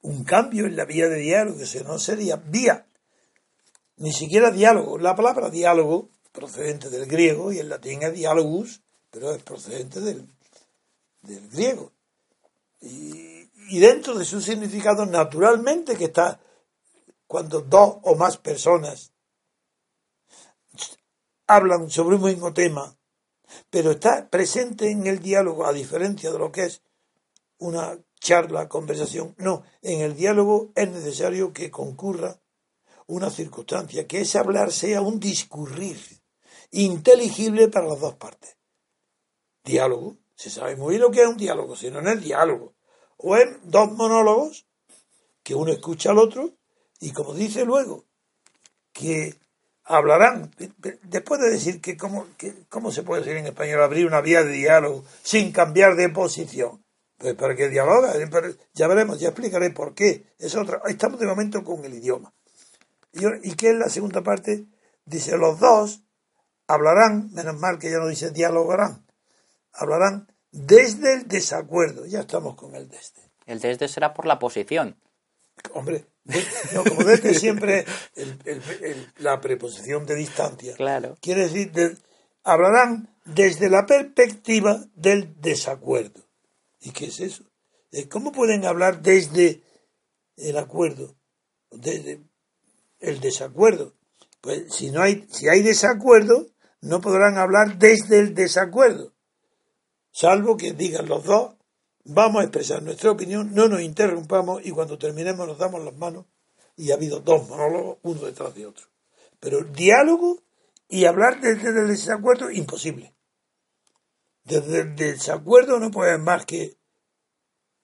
un cambio en la vía de diálogo, que no sería vía, ni siquiera diálogo. La palabra diálogo, procedente del griego, y en latín es dialogus, pero es procedente del, del griego. Y, y dentro de su significado, naturalmente que está cuando dos o más personas hablan sobre un mismo tema, pero está presente en el diálogo, a diferencia de lo que es una charla, conversación. No, en el diálogo es necesario que concurra una circunstancia, que ese hablar sea un discurrir inteligible para las dos partes. Diálogo, se sabe muy bien lo que es un diálogo, si no, es diálogo. O en dos monólogos que uno escucha al otro y como dice luego, que hablarán, después de decir que cómo, cómo se puede decir en español abrir una vía de diálogo sin cambiar de posición. Pues para que dialoga, ya veremos, ya explicaré por qué. Es otra, estamos de momento con el idioma. Y, que en la segunda parte dice los dos hablarán, menos mal que ya no dice dialogarán, hablarán desde el desacuerdo. Ya estamos con el desde. El desde será por la posición. Hombre, no, como desde siempre la preposición de distancia. Claro. Quiere decir, hablarán desde la perspectiva del desacuerdo. ¿Y qué es eso? ¿Cómo pueden hablar desde el acuerdo? Desde el desacuerdo. Pues si no hay, si hay desacuerdo, no podrán hablar desde el desacuerdo. Salvo que digan los dos, Vamos a expresar nuestra opinión, no nos interrumpamos y cuando terminemos nos damos las manos y ha habido dos monólogos, uno detrás de otro. Pero diálogo y hablar desde el desacuerdo, imposible. Desde el desacuerdo no puede más que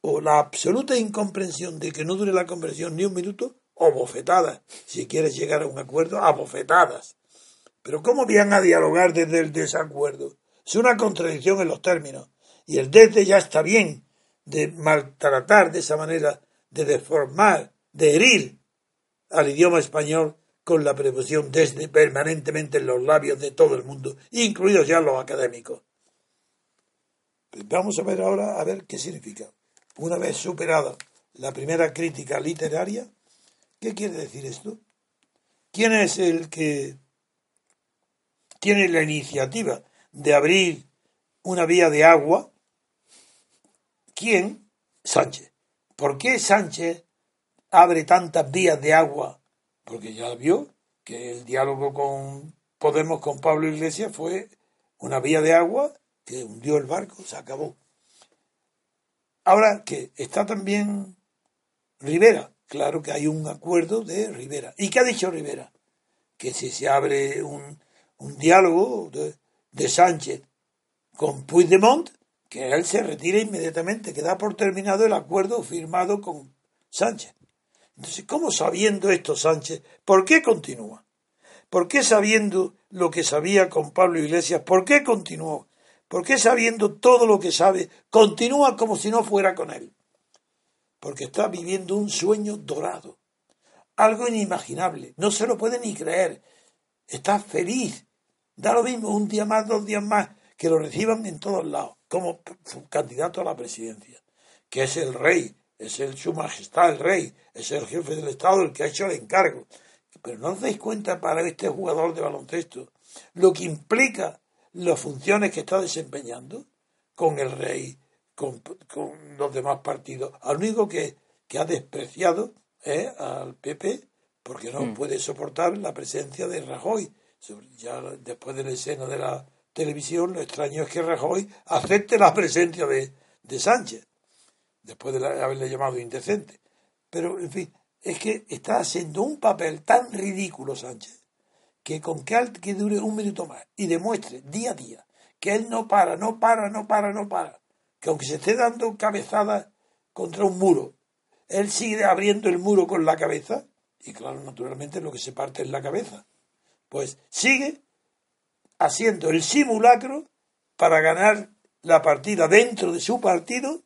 o la absoluta incomprensión de que no dure la conversión ni un minuto, o bofetadas, si quieres llegar a un acuerdo, a bofetadas. Pero ¿cómo van a dialogar desde el desacuerdo? Es una contradicción en los términos. Y el desde ya está bien, de maltratar de esa manera, de deformar, de herir al idioma español con la preposición desde permanentemente en los labios de todo el mundo, incluidos ya los académicos. Vamos a ver ahora a ver qué significa. Una vez superada la primera crítica literaria, ¿qué quiere decir esto? ¿Quién es el que tiene la iniciativa de abrir una vía de agua ¿Quién? Sánchez. ¿Por qué Sánchez abre tantas vías de agua? Porque ya vio que el diálogo con Podemos, con Pablo Iglesias, fue una vía de agua que hundió el barco, se acabó. Ahora que está también Rivera, claro que hay un acuerdo de Rivera. ¿Y qué ha dicho Rivera? Que si se abre un, diálogo de Sánchez con Puigdemont, que él se retira inmediatamente, que da por terminado el acuerdo firmado con Sánchez. Entonces, ¿cómo sabiendo esto Sánchez, por qué continúa? ¿Por qué sabiendo lo que sabía con Pablo Iglesias, por qué continuó? ¿Por qué sabiendo todo lo que sabe, continúa como si no fuera con él? Porque está viviendo un sueño dorado, algo inimaginable, no se lo puede ni creer, está feliz, da lo mismo un día más, dos días más, que lo reciban en todos lados, como candidato a la presidencia, que es el rey, es el su majestad el rey, es el jefe del Estado el que ha hecho el encargo. Pero no os dais cuenta para este jugador de baloncesto lo que implica las funciones que está desempeñando con el rey, con, los demás partidos. Al único que, que ha despreciado es al PP porque no mm. puede soportar la presencia de Rajoy. Ya después de la escena de la televisión, lo extraño es que Rajoy acepte la presencia de, de Sánchez, después de haberle llamado indecente. Pero, en fin, es que está haciendo un papel tan ridículo Sánchez que con que, que dure un minuto más y demuestre día a día que él no para, no para, no para, no para, que aunque se esté dando cabezadas contra un muro, él sigue abriendo el muro con la cabeza, y claro, naturalmente lo que se parte es la cabeza, pues sigue haciendo el simulacro para ganar la partida dentro de su partido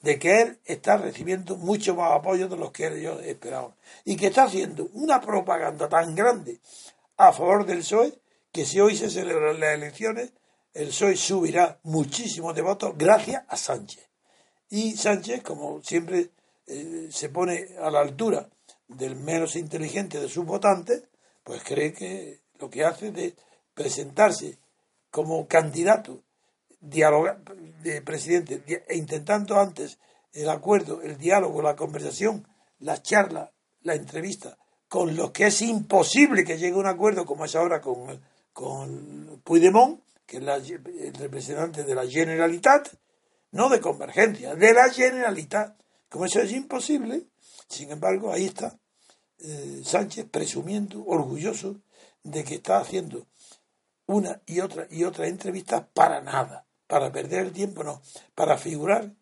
de que él está recibiendo mucho más apoyo de los que ellos esperaban y que está haciendo una propaganda tan grande a favor del PSOE que si hoy se celebran las elecciones, el PSOE subirá muchísimo de votos gracias a Sánchez. Y Sánchez, como siempre eh, se pone a la altura del menos inteligente de sus votantes, pues cree que lo que hace de presentarse como candidato dialogar, de presidente, e intentando antes el acuerdo, el diálogo, la conversación, la charla, la entrevista, con los que es imposible que llegue a un acuerdo, como es ahora con, con Puigdemont, que es el representante de la Generalitat, no de convergencia, de la Generalitat. Como eso es imposible, sin embargo, ahí está eh, Sánchez presumiendo, orgulloso de que está haciendo una y otra y otra entrevista para nada, para perder el tiempo, no, para figurar,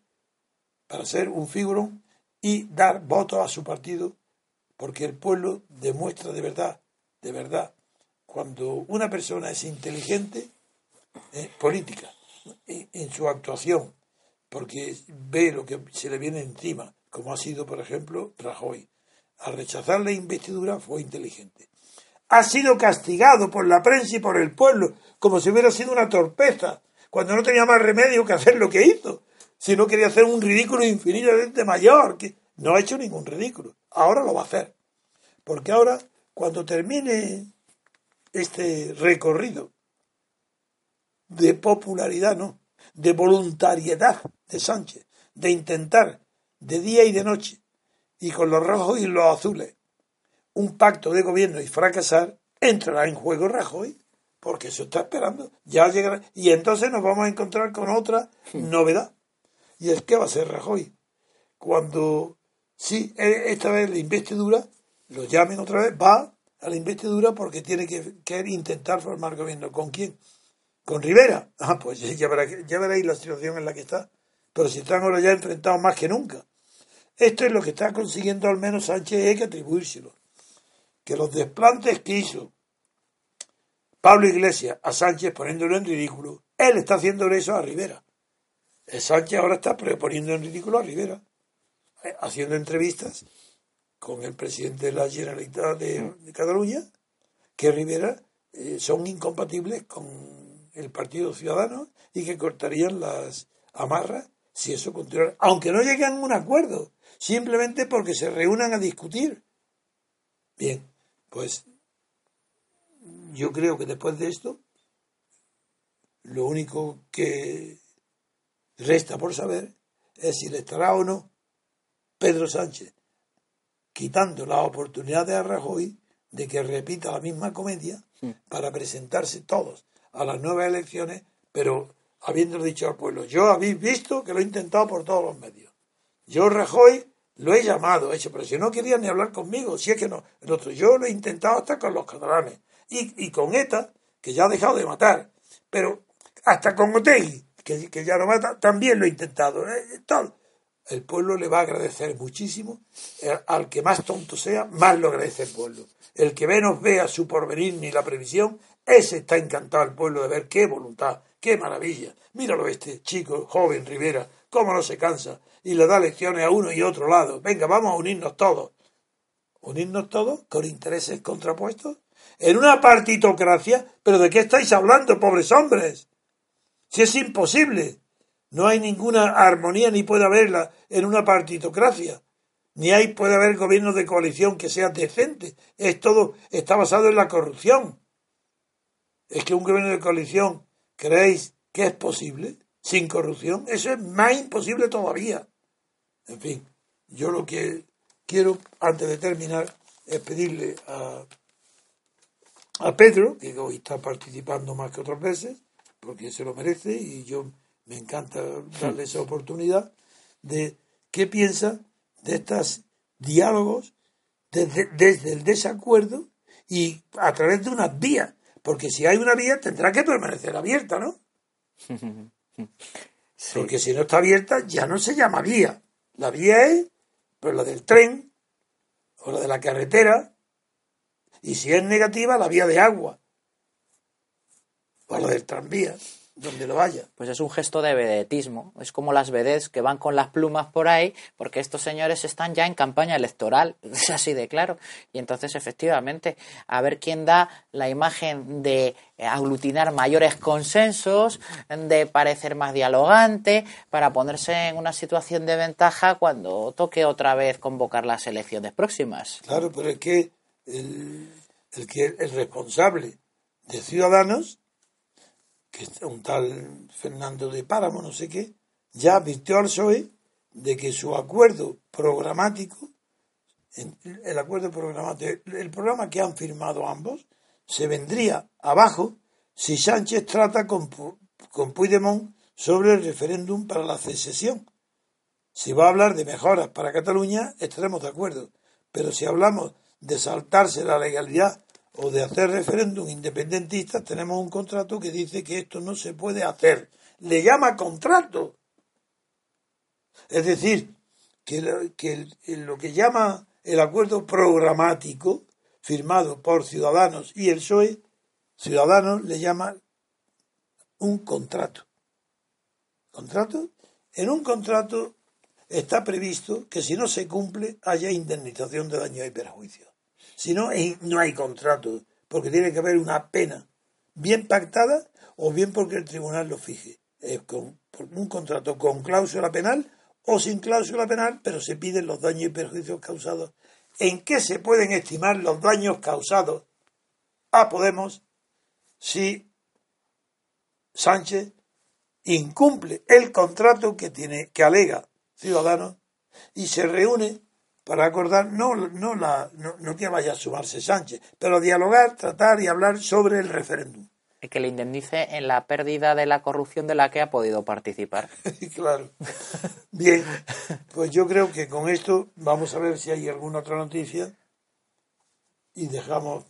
para ser un figurón y dar votos a su partido porque el pueblo demuestra de verdad, de verdad, cuando una persona es inteligente, política, en, su actuación, porque ve lo que se le viene encima, como ha sido, por ejemplo, Rajoy. Al rechazar la investidura fue inteligente. Ha sido castigado por la prensa y por el pueblo, como si hubiera sido una torpeza, cuando no tenía más remedio que hacer lo que hizo, si no quería hacer un ridículo infinitamente mayor, que no ha hecho ningún ridículo. Ahora lo va a hacer. Porque ahora, cuando termine este recorrido de popularidad, no, de voluntariedad de Sánchez, de intentar de día y de noche, y con los rojos y los azules, un pacto de gobierno y fracasar, entrará en juego Rajoy, porque eso está esperando, ya llegará, y entonces nos vamos a encontrar con otra hmm. novedad, y es que va a ser Rajoy. Cuando Sí, e, esta vez la investidura, lo llamen otra vez, va a la investidura porque tiene que, intentar formar gobierno. ¿Con quién? ¿Con Rivera? Ah, pues ya, veréis la situación en la que está. Pero si están ahora ya enfrentados más que nunca. Esto es lo que está consiguiendo al menos Sánchez hay que atribuírselo. Que los desplantes que hizo Pablo Iglesias a Sánchez poniéndolo en ridículo, él está haciendo eso a Rivera. Sánchez ahora está poniendo en ridículo a Rivera haciendo entrevistas con el presidente de la Generalitat de, Cataluña, que Rivera eh, son incompatibles con el Partido Ciudadano y que cortarían las amarras si eso continuara, aunque no lleguen a un acuerdo, simplemente porque se reúnan a discutir. Bien, pues yo creo que después de esto, lo único que resta por saber es si le estará o no Pedro Sánchez, quitando la oportunidad de Rajoy de que repita la misma comedia para presentarse todos a las nuevas elecciones, pero habiendo dicho al pueblo, yo habéis visto que lo he intentado por todos los medios. Yo, Rajoy, lo he llamado, hecho, pero si no quería ni hablar conmigo, si es que no, yo lo he intentado hasta con los catalanes y, con ETA, que ya ha dejado de matar, pero hasta con Otegi, que, ya no mata, también lo ha intentado. ¿eh? Todo. El pueblo le va a agradecer muchísimo. Eh, al que más tonto sea, más lo agradece el pueblo. El que menos vea su porvenir ni la previsión, ese está encantado el pueblo de ver qué voluntad, qué maravilla. Míralo este chico, joven Rivera, cómo no se cansa y le da lecciones a uno y otro lado. Venga, vamos a unirnos todos. ¿Unirnos todos con intereses contrapuestos? En una partitocracia, pero ¿de qué estáis hablando, pobres hombres? Si es imposible. No hay ninguna armonía ni puede haberla en una partitocracia. Ni hay, puede haber gobierno de coalición que sea decente. Es todo, está basado en la corrupción. Es que un gobierno de coalición, ¿creéis que es posible? Sin corrupción. Eso es más imposible todavía. En fin, yo lo que quiero, antes de terminar, es pedirle a, a Pedro, que hoy está participando más que otras veces, porque se lo merece y yo me encanta darle esa oportunidad, de qué piensa de estos diálogos desde, desde el desacuerdo y a través de unas vías, porque si hay una vía tendrá que permanecer abierta, ¿no? Porque si no está abierta ya no se llama vía. La vía es pues, la del tren o la de la carretera y si es negativa la vía de agua o la del tranvía donde lo vaya. Pues es un gesto de vedetismo. Es como las vedettes que van con las plumas por ahí, porque estos señores están ya en campaña electoral. Es así de claro. Y entonces, efectivamente, a ver quién da la imagen de aglutinar mayores consensos, de parecer más dialogante, para ponerse en una situación de ventaja cuando toque otra vez convocar las elecciones próximas. Claro, pero es que el, el que el responsable de Ciudadanos que un tal Fernando de Páramo, no sé qué, ya advirtió al PSOE de que su acuerdo programático, el acuerdo programático, el programa que han firmado ambos, se vendría abajo si Sánchez trata con, con Puigdemont sobre el referéndum para la secesión. Si va a hablar de mejoras para Cataluña, estaremos de acuerdo. Pero si hablamos de saltarse la legalidad o de hacer referéndum independentistas, tenemos un contrato que dice que esto no se puede hacer. Le llama contrato. Es decir, que, lo que, llama el acuerdo programático firmado por Ciudadanos y el PSOE, Ciudadanos le llama un contrato. ¿Contrato? En un contrato está previsto que si no se cumple haya indemnización de daño y perjuicio. Si no, no hay contrato, porque tiene que haber una pena bien pactada o bien porque el tribunal lo fije. con, un contrato con cláusula penal o sin cláusula penal, pero se piden los daños y perjuicios causados. ¿En qué se pueden estimar los daños causados a Podemos si Sánchez incumple el contrato que tiene que alega Ciudadanos y se reúne para acordar, no, no, la, no, que vaya a sumarse Sánchez, pero dialogar, tratar y hablar sobre el referéndum. Y que le indemnice en la pérdida de la corrupción de la que ha podido participar. claro. Bien, pues yo creo que con esto vamos a ver si hay alguna otra noticia y dejamos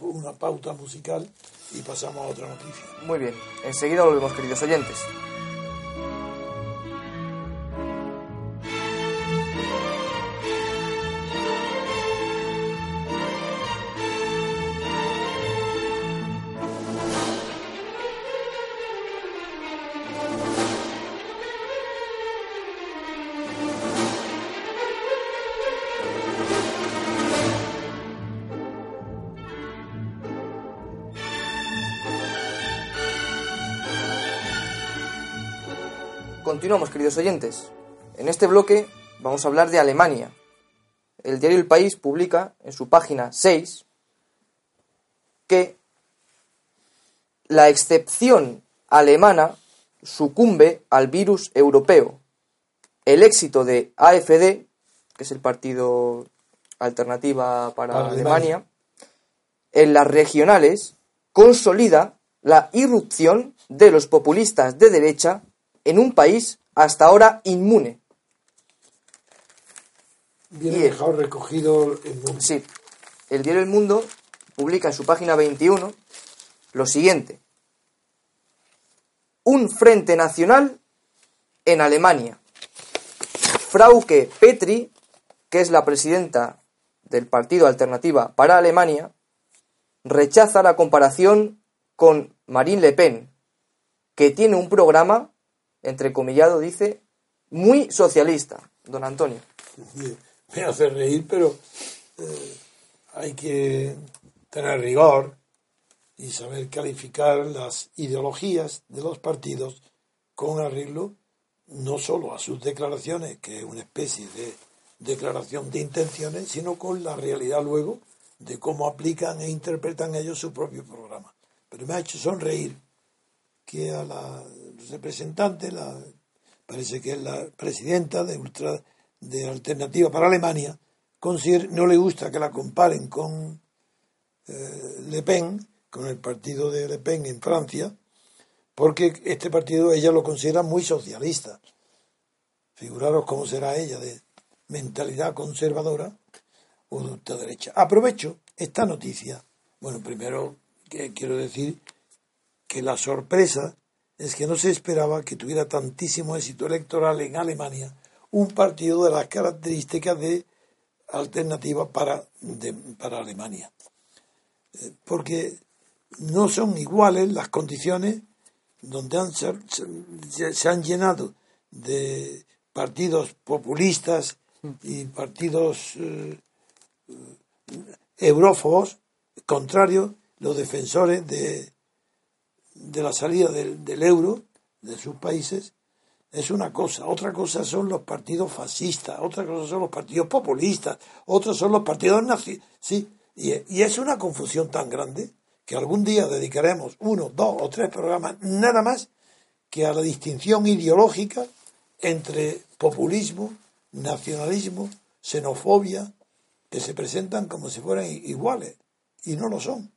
una pauta musical y pasamos a otra noticia. Muy bien, enseguida volvemos, queridos oyentes. Continuamos, queridos oyentes. En este bloque vamos a hablar de Alemania. El diario El País publica en su página 6 que la excepción alemana sucumbe al virus europeo. El éxito de AFD, que es el partido alternativa para, Alemania, en las regionales consolida la irrupción de los populistas de derecha en un país hasta ahora inmune. Bien dejado recogido el mundo. Sí. El diario El Mundo publica en su página 21 lo siguiente. un frente nacional en Alemania. Frauke Petri, que es la presidenta del Partido Alternativa para Alemania, rechaza la comparación con Marine Le Pen, que tiene un programa, entrecomillado dice, muy socialista, don Antonio. Me hace reír, pero eh, hay que tener rigor y saber calificar las ideologías de los partidos con arreglo no solo a sus declaraciones, que es una especie de declaración de intenciones, sino con la realidad luego de cómo aplican e interpretan ellos su propio programa. Pero me ha hecho sonreír que a la representante, la, parece que es la presidenta de, Ultra, de Alternativa para Alemania, no le gusta que la comparen con eh, Le Pen, con el partido de Le Pen en Francia, porque este partido ella lo considera muy socialista. Figuraros cómo será ella de mentalidad conservadora o de ultraderecha. Aprovecho esta noticia. Bueno, primero quiero decir que la sorpresa es que no se esperaba que tuviera tantísimo éxito electoral en Alemania un partido de las características de alternativa para, para Alemania. Eh, porque no son iguales las condiciones donde han, se, han llenado de partidos populistas y partidos eh, eurófobos, contrarios, los defensores de, de la salida del, del, euro de sus países, es una cosa. Otra cosa son los partidos fascistas, otra cosa son los partidos populistas, otros son los partidos nazis. Sí, y, y es una confusión tan grande que algún día dedicaremos uno, dos o tres programas nada más que a la distinción ideológica entre populismo, nacionalismo, xenofobia, que se presentan como si fueran iguales y no lo son.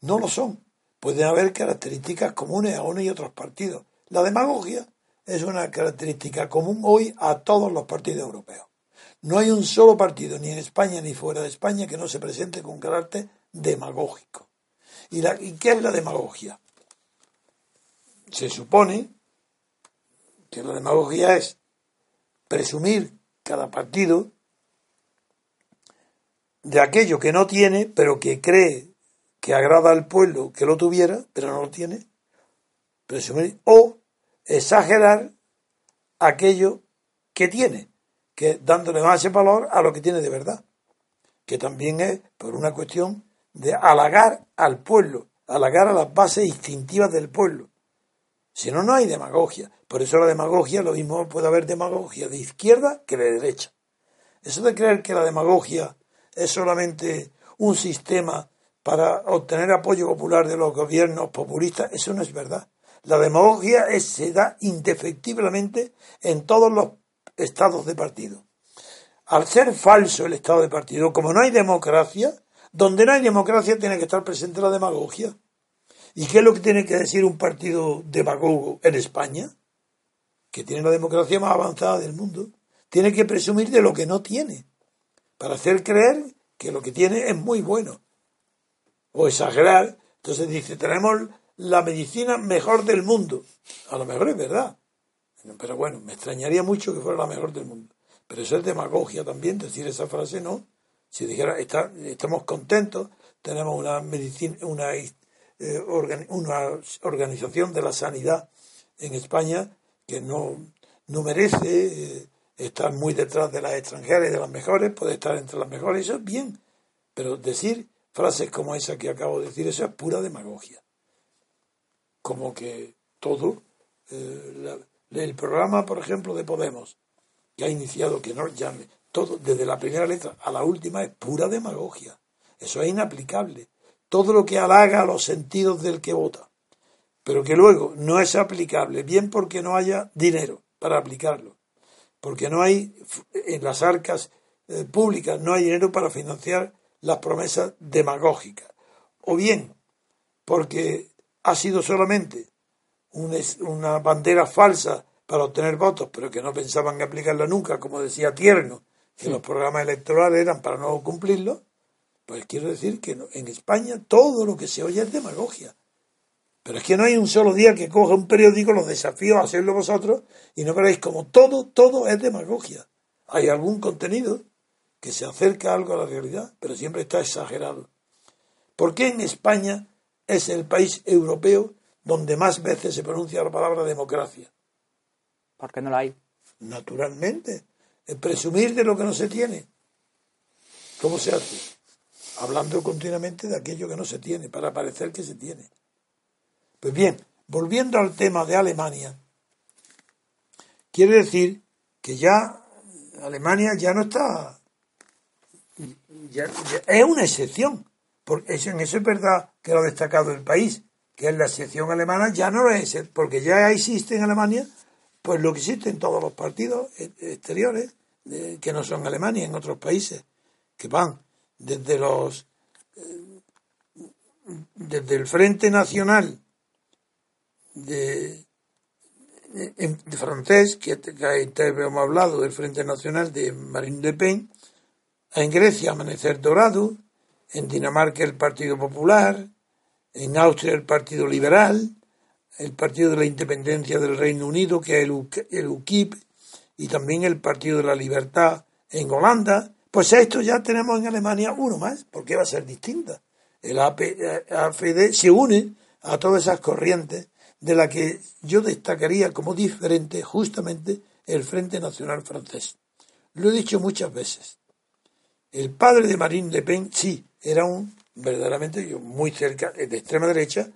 No lo son. Pueden haber características comunes a uno y otros partidos. La demagogia es una característica común hoy a todos los partidos europeos. No hay un solo partido, ni en España ni fuera de España, que no se presente con carácter demagógico. ¿Y, la, ¿Y qué es la demagogia? Se supone que la demagogia es presumir cada partido de aquello que no tiene, pero que cree que agrada al pueblo que lo tuviera, pero no lo tiene, presumir, o exagerar aquello que tiene, que dándole más valor a lo que tiene de verdad, que también es por una cuestión de halagar al pueblo, halagar a las bases instintivas del pueblo. Si no, no hay demagogia. Por eso la demagogia, lo mismo puede haber demagogia de izquierda que de derecha. Eso de creer que la demagogia es solamente un sistema para obtener apoyo popular de los gobiernos populistas, eso no es verdad. La demagogia se da indefectiblemente en todos los estados de partido. Al ser falso el estado de partido, como no hay democracia, donde no hay democracia tiene que estar presente la demagogia. ¿Y qué es lo que tiene que decir un partido demagogo en España? Que tiene la democracia más avanzada del mundo. Tiene que presumir de lo que no tiene, para hacer creer que lo que tiene es muy bueno. O exagerar. Entonces dice, tenemos la medicina mejor del mundo. A lo mejor es verdad. Pero bueno, me extrañaría mucho que fuera la mejor del mundo. Pero eso es demagogia también, decir esa frase no. Si dijera, está, estamos contentos, tenemos una medicina, una, eh, una organización de la sanidad en España que no, no merece eh, estar muy detrás de las extranjeras y de las mejores, puede estar entre las mejores, eso es bien. Pero decir frases como esa que acabo de decir, eso es pura demagogia. Como que todo, eh, el programa, por ejemplo, de Podemos, que ha iniciado, que no llame, todo, desde la primera letra a la última, es pura demagogia. Eso es inaplicable. Todo lo que halaga a los sentidos del que vota, pero que luego no es aplicable, bien porque no haya dinero para aplicarlo, porque no hay en las arcas eh, públicas, no hay dinero para financiar las promesas demagógicas, o bien porque ha sido solamente una bandera falsa para obtener votos, pero que no pensaban aplicarla nunca, como decía Tierno, que los programas electorales eran para no cumplirlo, pues quiero decir que en España todo lo que se oye es demagogia. Pero es que no hay un solo día que coja un periódico, los desafíos a hacerlo vosotros y no veréis como todo, todo es demagogia. Hay algún contenido que se acerca algo a la realidad, pero siempre está exagerado. ¿Por qué en España es el país europeo donde más veces se pronuncia la palabra democracia? Porque no la hay. Naturalmente. El presumir de lo que no se tiene. ¿Cómo se hace? Hablando continuamente de aquello que no se tiene, para parecer que se tiene. Pues bien, volviendo al tema de Alemania, quiere decir que ya Alemania ya no está. Es una excepción. Porque en eso es verdad que lo ha destacado el país, que es la excepción alemana, ya no lo es, porque ya existe en Alemania, pues lo que existe en todos los partidos exteriores, que no son Alemania, en otros países, que van desde los. Eh, desde el Frente Nacional de, de, francés, que, que hemos hablado del Frente Nacional de Marine Le Pen, en Grecia Amanecer Dorado, en Dinamarca el Partido Popular, en Austria el Partido Liberal, el Partido de la Independencia del Reino Unido, que es el, UKIP, y también el Partido de la Libertad en Holanda, pues esto ya tenemos en Alemania uno más, porque va a ser distinta. El AFD se une a todas esas corrientes de la que yo destacaría como diferente justamente el Frente Nacional francés. Lo he dicho muchas veces. El padre de Marine Le Pen, sí, era un verdaderamente muy cerca, de extrema derecha,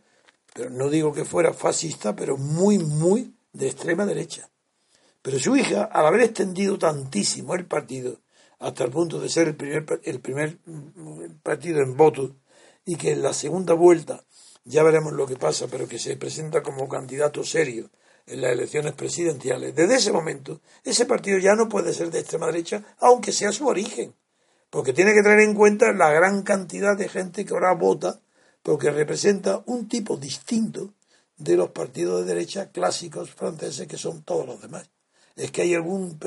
pero no digo que fuera fascista, pero muy, muy de extrema derecha. Pero su hija, al haber extendido tantísimo el partido, hasta el punto de ser el primer, el primer partido en voto, y que en la segunda vuelta ya veremos lo que pasa, pero que se presenta como candidato serio en las elecciones presidenciales, desde ese momento ese partido ya no puede ser de extrema derecha, aunque sea su origen, porque tiene que tener en cuenta la gran cantidad de gente que ahora vota, porque representa un tipo distinto de los partidos de derecha clásicos franceses que son todos los demás. Es que hay algún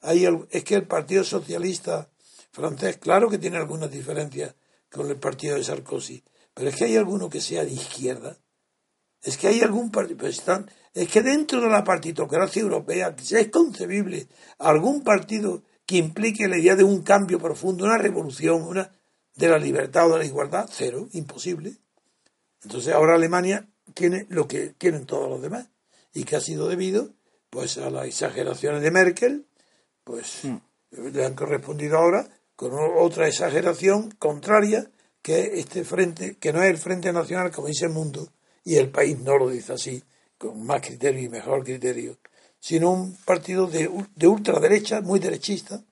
hay, es que el Partido Socialista francés, claro que tiene algunas diferencias con el partido de Sarkozy, pero es que hay alguno que sea de izquierda. Es que hay algún partido. Pues es que dentro de la partitocracia europea es concebible algún partido que implique la idea de un cambio profundo, una revolución, una de la libertad o de la igualdad, cero, imposible. Entonces ahora Alemania tiene lo que tienen todos los demás y que ha sido debido pues a las exageraciones de Merkel, pues mm. le han correspondido ahora con otra exageración contraria que este frente, que no es el Frente Nacional como dice el mundo, y el país no lo dice así, con más criterio y mejor criterio, sino un partido de, de ultraderecha, muy derechista,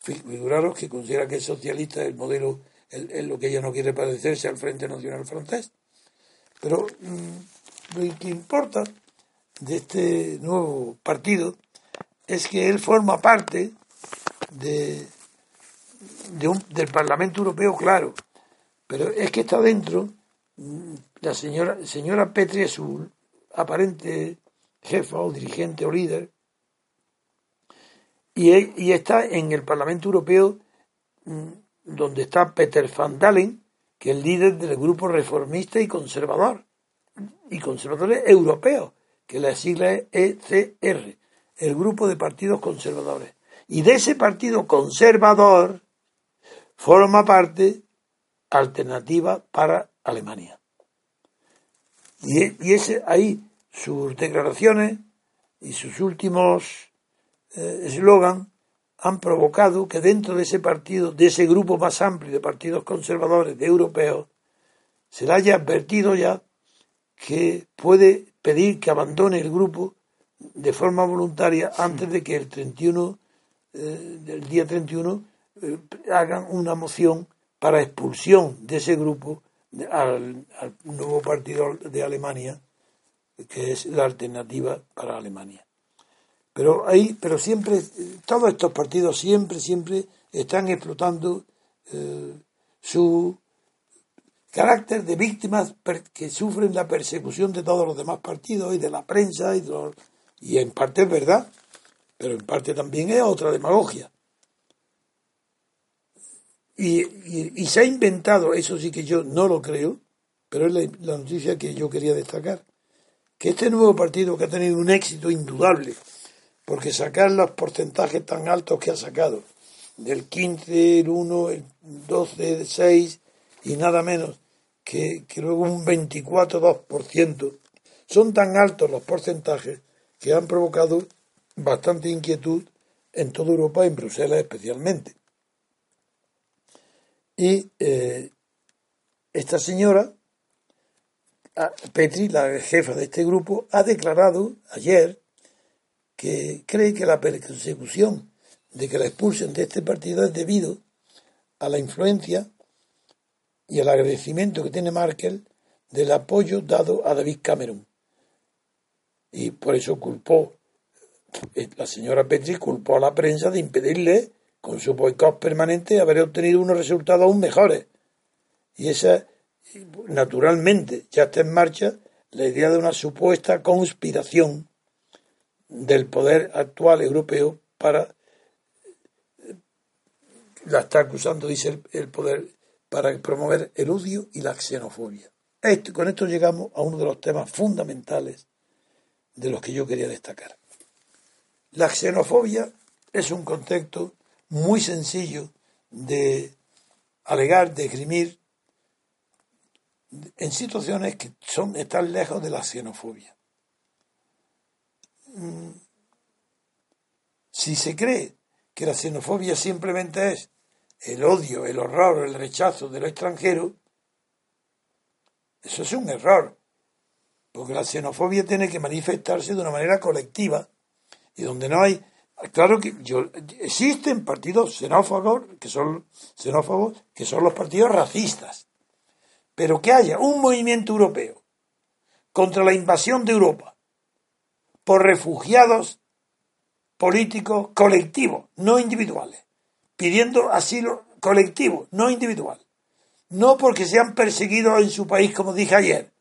figuraros que considera que es socialista el modelo, es lo que ella no quiere parecerse al Frente Nacional francés. Pero mm, lo que importa de este nuevo partido es que él forma parte de, de un, del Parlamento Europeo, claro, pero es que está dentro, la señora, señora Petri su aparente jefa o dirigente o líder, y, está en el Parlamento Europeo mm, donde está Peter van Dalen, que es el líder del grupo reformista y conservador, y conservadores europeos, que la sigla es ECR, el grupo de partidos conservadores. Y de ese partido conservador forma parte alternativa para Alemania. Y, ese, ahí sus declaraciones y sus últimos eh, eslogan han provocado que dentro de ese partido, de ese grupo más amplio de partidos conservadores de europeos, se le haya advertido ya que puede pedir que abandone el grupo de forma voluntaria antes de que el 31 eh, del día 31 eh, hagan una moción para expulsión de ese grupo al, nuevo partido de Alemania, que es la alternativa para Alemania. Pero ahí, pero siempre, todos estos partidos siempre, siempre están explotando eh, su carácter de víctimas que sufren la persecución de todos los demás partidos y de la prensa y, y en parte es verdad, pero en parte también es otra demagogia. Y, se ha inventado, eso sí que yo no lo creo, pero es la, noticia que yo quería destacar. Que este nuevo partido que ha tenido un éxito indudable, porque sacar los porcentajes tan altos que ha sacado, del 15, el 1, el 12, el 6 y nada menos, que, luego un 24,2%, son tan altos los porcentajes que han provocado bastante inquietud en toda Europa, en Bruselas especialmente. Y eh, esta señora, Petri, la jefa de este grupo, ha declarado ayer que cree que la persecución de que la expulsen de este partido es debido a la influencia y al agradecimiento que tiene Merkel del apoyo dado a David Cameron. Y por eso culpó, eh, la señora Petri culpó a la prensa de impedirle, con su boicot permanente, haber obtenido unos resultados aún mejores. Y esa, naturalmente, ya está en marcha la idea de una supuesta conspiración del poder actual europeo para la está acusando, dice el, poder, para promover el odio y la xenofobia. con esto llegamos a uno de los temas fundamentales de los que yo quería destacar. La xenofobia es un concepto muy sencillo de alegar, de esgrimir en situaciones que son, están lejos de la xenofobia. Mm, si se cree que la xenofobia simplemente es el odio, el horror, el rechazo de extranjero, eso es un error, porque la xenofobia tiene que manifestarse de una manera colectiva y donde no hay claro que yo, existen partidos xenófobos que son xenófobos que son los partidos racistas pero que haya un movimiento europeo contra la invasión de Europa por refugiados políticos colectivos no individuales pidiendo asilo colectivo, no individual. No porque sean perseguidos en su país, como dije ayer,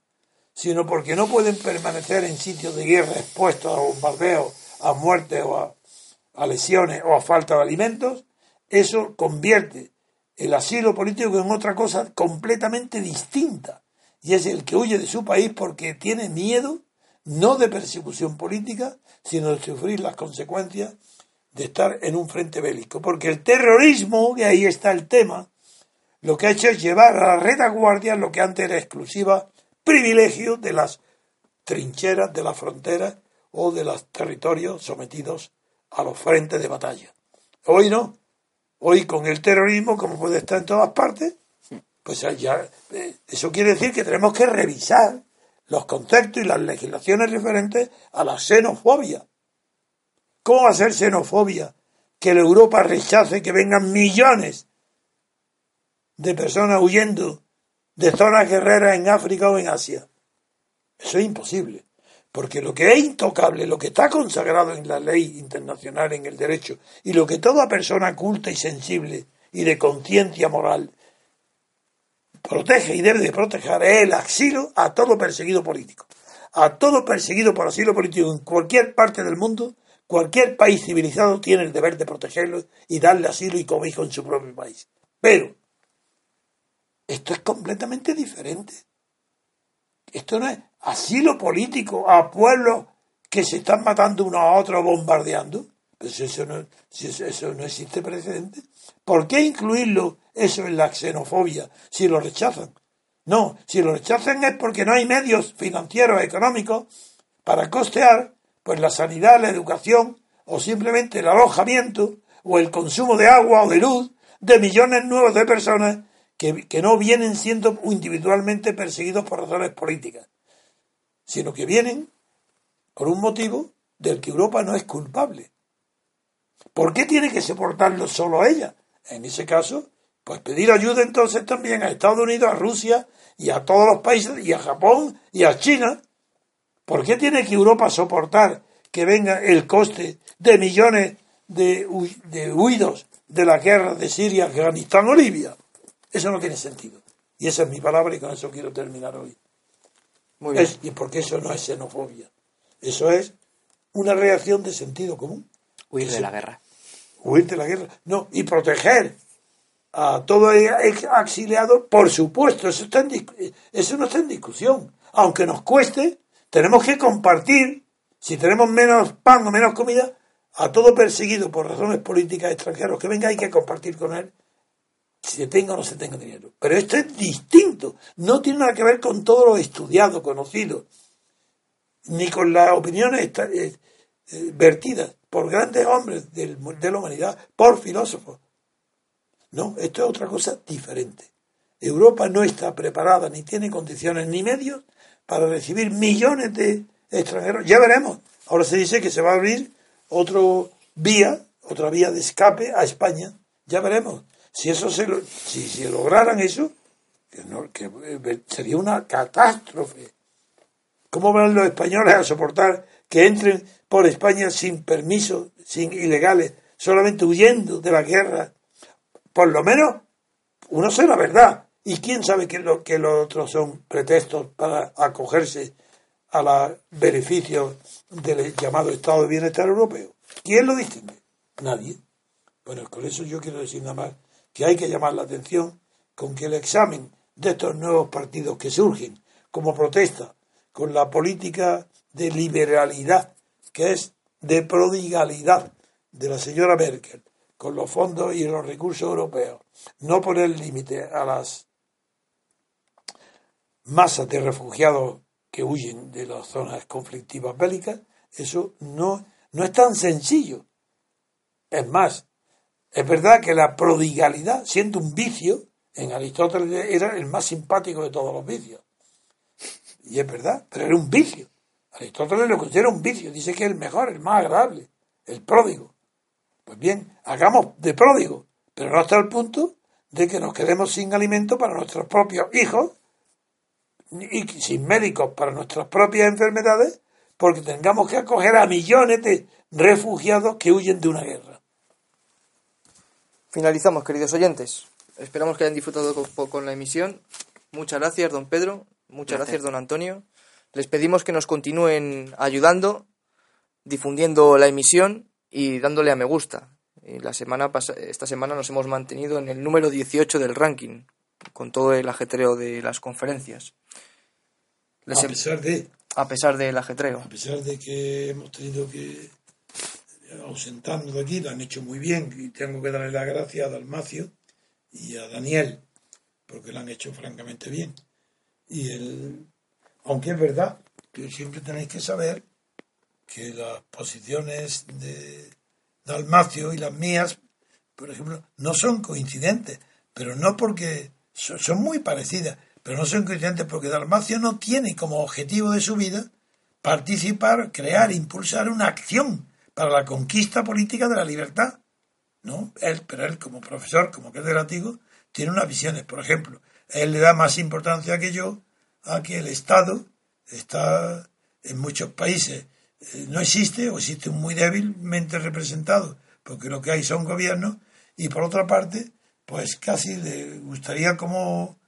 sino porque no pueden permanecer en sitios de guerra expuestos a bombardeos, a muerte o a, a lesiones o a falta de alimentos, eso convierte el asilo político en otra cosa completamente distinta. Y es el que huye de su país porque tiene miedo no de persecución política, sino de sufrir las consecuencias de estar en un frente bélico, porque el terrorismo, y ahí está el tema, lo que ha hecho es llevar a la retaguardia lo que antes era exclusiva privilegio de las trincheras de la frontera o de los territorios sometidos a los frentes de batalla. Hoy no, hoy con el terrorismo, como puede estar en todas partes, pues ya, eh, eso quiere decir que tenemos que revisar los conceptos y las legislaciones referentes a la xenofobia ¿Cómo va a ser xenofobia que la Europa rechace que vengan millones de personas huyendo de zonas guerreras en África o en Asia? Eso es imposible. Porque lo que es intocable, lo que está consagrado en la ley internacional, en el derecho, y lo que toda persona culta y sensible y de conciencia moral protege y debe de proteger es el asilo a todo perseguido político. A todo perseguido por asilo político en cualquier parte del mundo Cualquier país civilizado tiene el deber de protegerlo y darle asilo y cobijo en su propio país. Pero esto es completamente diferente. Esto no es asilo político a pueblos que se están matando uno a otro bombardeando. Pues eso no, eso no existe precedente. ¿Por qué incluirlo eso en la xenofobia si lo rechazan? No, si lo rechazan es porque no hay medios financieros, económicos para costear pues la sanidad, la educación o simplemente el alojamiento o el consumo de agua o de luz de millones nuevos de personas que, que no vienen siendo individualmente perseguidos por razones políticas, sino que vienen por un motivo del que Europa no es culpable. ¿Por qué tiene que soportarlo solo ella? En ese caso, pues pedir ayuda entonces también a Estados Unidos, a Rusia y a todos los países, y a Japón y a China, ¿Por qué tiene que Europa soportar que venga el coste de millones de, huidos de la guerra de Siria, Afganistán o Libia? Eso no tiene sentido. Y esa es mi palabra y con eso quiero terminar hoy. Muy bien. y porque eso no es xenofobia. Eso es una reacción de sentido común. Huir de la guerra. Huir de la guerra. No, y proteger a todo exiliado, por supuesto, eso, está en, eso no está en discusión. Aunque nos cueste, tenemos que compartir, si tenemos menos pan o menos comida, a todo perseguido por razones políticas extranjeros que venga hay que compartir con él se tenga o no se tenga dinero. Pero esto es distinto, no tiene nada que ver con todo lo estudiado, conocido, ni con las opiniones eh, eh, vertidas por grandes hombres de la humanidad, por filósofos. No, esto es otra cosa diferente. Europa no está preparada, ni tiene condiciones ni medios para recibir millones de extranjeros. Ya veremos. Ahora se dice que se va a abrir otra vía, otra vía de escape a España. Ya veremos. Si eso se si, si lograran eso, que, eh, sería una catástrofe. ¿Cómo van los españoles a soportar que entren por España sin permiso, sin ilegales, solamente huyendo de la guerra? Por lo menos uno sé la verdad. ¿Y quién sabe que, lo, que los otros son pretextos para acogerse a los beneficios del llamado Estado de Bienestar Europeo? ¿Quién lo distingue? Nadie. Bueno, con eso yo quiero decir nada más que hay que llamar la atención con que el examen de estos nuevos partidos que surgen como protesta con la política de liberalidad, que es de prodigalidad de la señora Merkel, con los fondos y los recursos europeos, no poner límite a las masas de refugiados que huyen de las zonas conflictivas bélicas, eso no, no es tan sencillo. Es más, es verdad que la prodigalidad, siendo un vicio, en Aristóteles era el más simpático de todos los vicios. Y es verdad, pero era un vicio. Aristóteles lo considera un vicio, dice que es el mejor, el más agradable, el pródigo. Pues bien, hagamos de pródigo, pero no hasta el punto de que nos quedemos sin alimento para nuestros propios hijos y sin médicos para nuestras propias enfermedades, porque tengamos que acoger a millones de refugiados que huyen de una guerra. Finalizamos, queridos oyentes. Esperamos que hayan disfrutado con, la emisión. Muchas gracias, don Pedro. Muchas gracias. don Antonio. Les pedimos que nos continúen ayudando, difundiendo la emisión y dándole a me gusta. la semana esta semana nos hemos mantenido en el número 18 del ranking, con todo el ajetreo de las conferencias. a pesar de. A pesar del ajetreo. A pesar de que hemos tenido que ausentando de aquí, lo han hecho muy bien y tengo que darle las gracias a Dalmacio y a Daniel, porque lo han hecho francamente bien. Y el, aunque es verdad que siempre tenéis que saber que las posiciones de Dalmacio y las mías, por ejemplo, no son coincidentes, pero no porque son, son muy parecidas, pero no son coincidentes porque Dalmacio no tiene como objetivo de su vida participar, crear, impulsar una acción para la conquista política de la libertad. ¿no? Él, pero él como profesor, como catedrático, tiene unas visiones. Por ejemplo, él le da más importancia que yo a que el Estado está en muchos países eh, no existe o existe muy débilmente representado, porque lo que hay son gobiernos, y por otra parte, pues casi le gustaría como,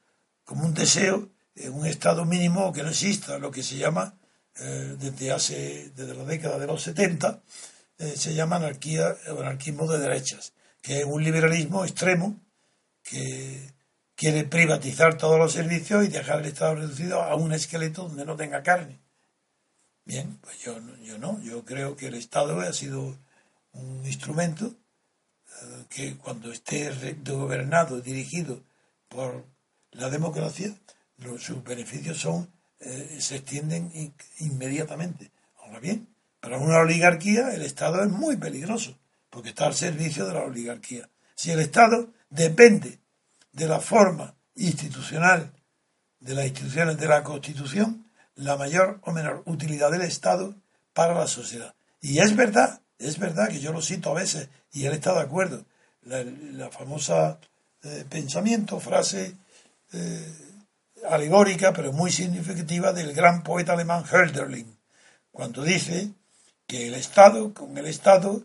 como un deseo un Estado mínimo que no exista, lo que se llama eh, desde hace, desde la década de los 70, eh, se llama anarquía o anarquismo de derechas, que es un liberalismo extremo que quiere privatizar todos los servicios y dejar el Estado reducido a un esqueleto donde no tenga carne. Bien, pues yo, yo no, yo creo que el Estado ha sido un instrumento eh, que cuando esté gobernado, dirigido por la democracia, sus beneficios son eh, se extienden inmediatamente. Ahora bien, para una oligarquía el Estado es muy peligroso, porque está al servicio de la oligarquía. Si el Estado depende de la forma institucional de las instituciones de la Constitución, la mayor o menor utilidad del Estado para la sociedad. Y es verdad, es verdad que yo lo cito a veces y él está de acuerdo. La, famosa eh, pensamiento, frase eh, alegórica, pero muy significativa del gran poeta alemán Hölderlin, cuando dice que el Estado, con el Estado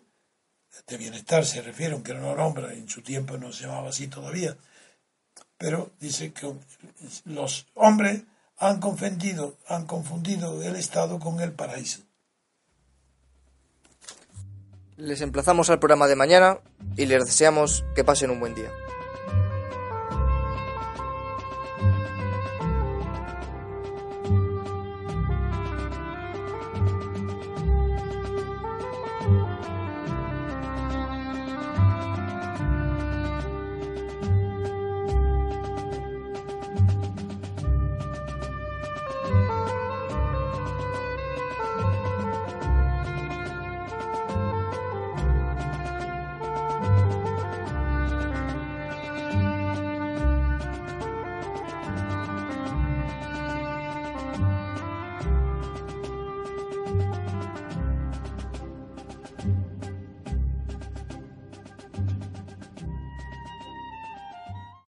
de bienestar se refiere, aunque no lo nombra, en su tiempo no se llamaba así todavía, pero dice que los hombres han confundido, han confundido el Estado con el paraíso. Les emplazamos al programa de mañana y les deseamos que pasen un buen día.